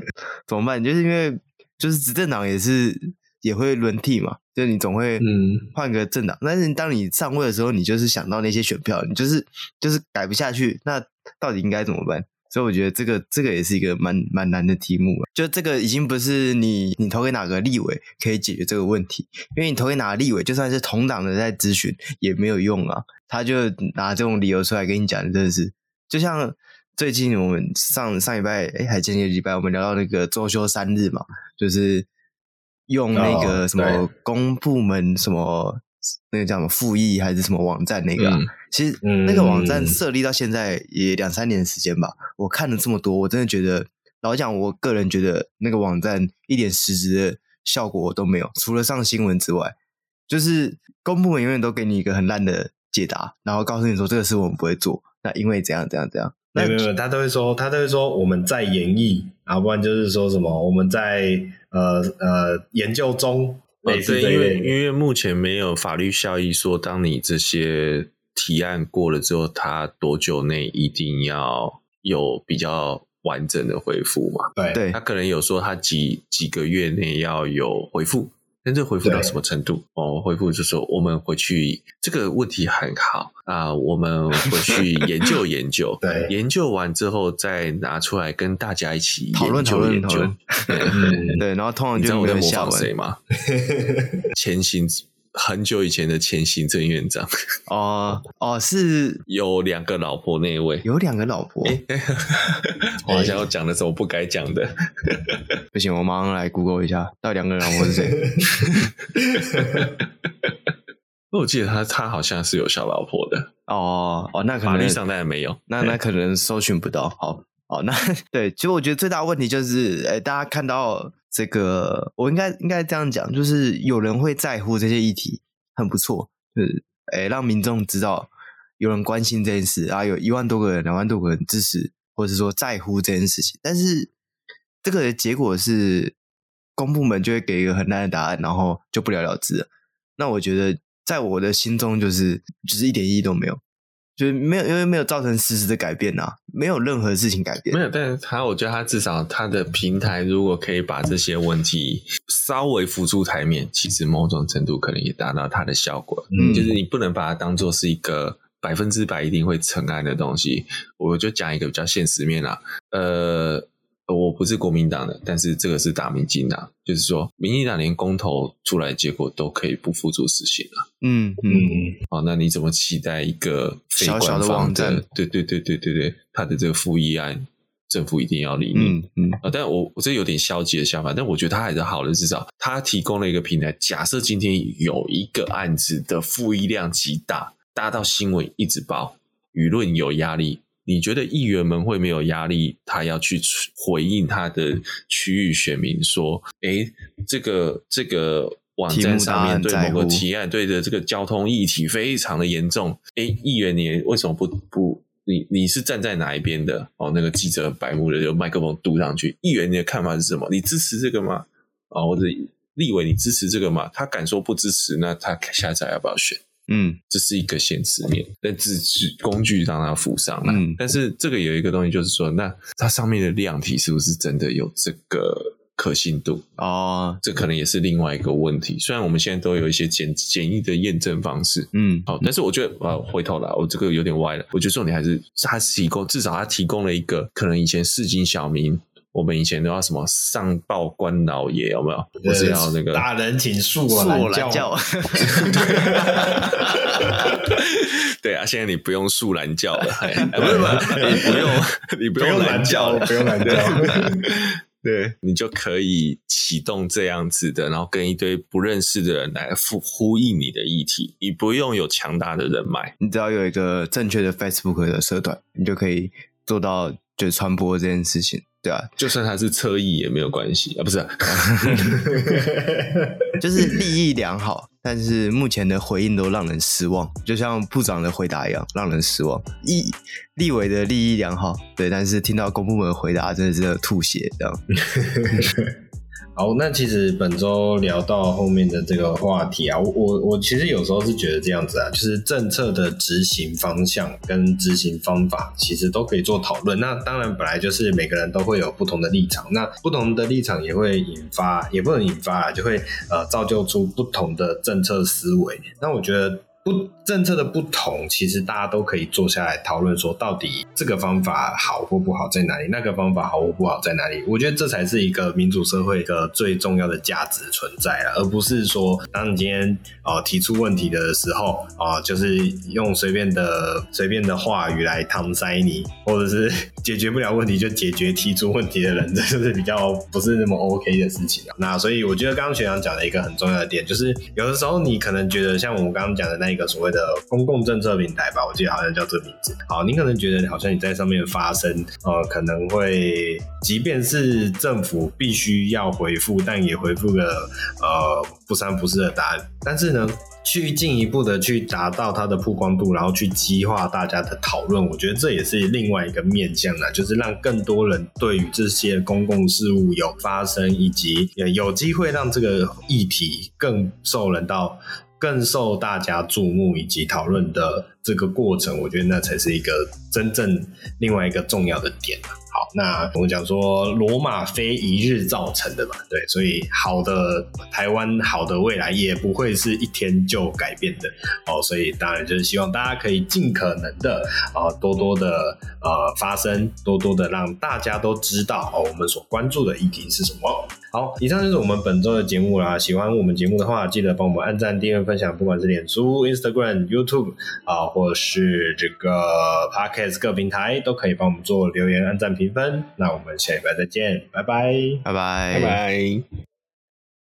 怎么办？就是因为就是执政党也是也会轮替嘛，就是你总会嗯换个政党，嗯，但是当你上位的时候，你就是想到那些选票，你就是就是改不下去，那到底应该怎么办？所以我觉得这个这个也是一个蛮蛮难的题目。就这个已经不是你你投给哪个立委可以解决这个问题，因为你投给哪个立委，就算是同党的在咨询也没有用啊。他就拿这种理由出来跟你讲，真的是就像最近我们上上礼拜哎，还前几个礼拜我们聊到那个周休三日嘛，就是用那个什么公部门什么。那个叫什么复议还是什么网站那个、啊？嗯、其实那个网站设立到现在也两三年时间吧。我看了这么多，我真的觉得，老实讲，我个人觉得那个网站一点实质的效果都没有，除了上新闻之外，就是公部门永远都给你一个很烂的解答，然后告诉你说这个事我们不会做，那因为怎样怎样怎样。没有没有，他都会说，他都会说我们在演绎啊不然就是说什么我们在呃呃研究中。哦，对，因为因为目前没有法律效益，说当你这些提案过了之后，他多久内一定要有比较完整的回复嘛？对，他可能有说他几几个月内要有回复。但这回复到什么程度？哦，回复就是说我们回去这个问题很好啊、呃，我们回去 [LAUGHS] 研究研究，对，研究完之后再拿出来跟大家一起讨论讨论讨论。[LAUGHS] 对，然后通常就你知道我在模仿谁吗？[LAUGHS] 前行。很久以前的前行政院长。[LAUGHS] 哦哦，是 [LAUGHS] 有两个老婆那一位，有两个老婆，我 [LAUGHS] 好像要讲的时候不该讲的，不行，我马上来 Google 一下，到底两个老婆是谁？我记得他他好像是有小老婆的。哦哦，那可能法律上当然没有，那那可能搜寻不到。好，哦，那对，其实我觉得最大的问题就是，哎，大家看到。这个我应该应该这样讲，就是有人会在乎这些议题，很不错，就是诶让民众知道有人关心这件事啊，有一万多个人、两万多个人支持，或者是说在乎这件事情。但是这个结果是公部门就会给一个很烂的答案，然后就不了了之了。那我觉得在我的心中，就是就是一点意义都没有。就是没有，因为没有造成实质的改变啊，没有任何事情改变。没有，但是他，我觉得他至少他的平台如果可以把这些问题稍微浮出台面，其实某种程度可能也达到它的效果。嗯，就是你不能把它当做是一个百分之百一定会成案的东西。我就讲一个比较现实面啦，呃。我不是国民党的，但是这个是打民进党，就是说，民进党连公投出来结果都可以不付诸实行了。嗯嗯嗯。哦，那你怎么期待一个非官方的，小小的网站？对对对对对对，他的这个复议案，政府一定要理你。嗯嗯。但我我这有点消极的想法，但我觉得他还是好的，至少他提供了一个平台。假设今天有一个案子的复议量极大，大到新闻一直报，舆论有压力。你觉得议员们会没有压力？他要去回应他的区域选民说：“诶，这个这个网站上面对某个提案对的这个交通议题非常的严重。诶，议员你为什么不不？你你是站在哪一边的？哦，那个记者白目的就麦克风嘟上去。议员你的看法是什么？你支持这个吗？哦，或者立委你支持这个吗？他敢说不支持，那他下一次要不要选？”嗯，这是一个现实面，那只是工具让它浮上来。嗯，但是这个有一个东西，就是说，那它上面的量体是不是真的有这个可信度？哦，这可能也是另外一个问题。虽然我们现在都有一些简简易的验证方式，嗯，好，但是我觉得，啊，回头来，我这个有点歪了。我觉得重点还是它提供，至少它提供了一个可能以前市井小民。我们以前都要什么上报官老爷有没有？我是要那个大人请恕我懒觉。[LAUGHS] 对啊，现在你不用树懒觉了，[LAUGHS] 不是吗？你不用，[LAUGHS] 你不用懒觉，不用懒觉。对，你就可以启动这样子的，然后跟一堆不认识的人来呼呼应你的议题。你不用有强大的人脉，你只要有一个正确的 Facebook 的社团，你就可以做到就传播这件事情。对啊，就算他是侧翼也没有关系啊，不是、啊，[LAUGHS] 就是利益良好，但是目前的回应都让人失望，就像部长的回答一样，让人失望。立立委的利益良好，对，但是听到公部门的回答，真的是吐血这样。[LAUGHS] 好，那其实本周聊到后面的这个话题啊，我我我其实有时候是觉得这样子啊，就是政策的执行方向跟执行方法，其实都可以做讨论。那当然本来就是每个人都会有不同的立场，那不同的立场也会引发，也不能引发啊，就会呃造就出不同的政策思维。那我觉得。不政策的不同，其实大家都可以坐下来讨论，说到底这个方法好或不好在哪里，那个方法好或不好在哪里。我觉得这才是一个民主社会一个最重要的价值存在了，而不是说当你今天呃提出问题的时候啊、就是用随便的随便的话语来搪塞你，或者是 [LAUGHS] 解决不了问题就解决提出问题的人，这就是比较不是那么 OK 的事情了。那所以我觉得刚刚学长讲的一个很重要的点，就是有的时候你可能觉得像我们刚刚讲的那一个所谓的公共政策平台吧，我记得好像叫这名字。好，你可能觉得好像你在上面发声，呃，可能会，即便是政府必须要回复，但也回复个呃不三不四的答案。但是呢，去进一步的去达到它的曝光度，然后去激化大家的讨论，我觉得这也是另外一个面向啦，就是让更多人对于这些公共事务有发生，以及有机会让这个议题更受人到。更受大家注目以及讨论的这个过程，我觉得那才是一个真正另外一个重要的点。好，那我们讲说罗马非一日造成的嘛，对，所以好的台湾，好的未来也不会是一天就改变的哦。所以当然就是希望大家可以尽可能的啊，多多的呃发声，多多的让大家都知道哦，我们所关注的议题是什么。好，以上就是我们本周的节目啦。喜欢我们节目的话，记得帮我们按赞、订阅、分享，不管是脸书、Instagram、YouTube 啊，或是这个 Podcast 各平台，都可以帮我们做留言、按赞、评分。那我们下礼拜再见，拜拜，拜拜，拜拜。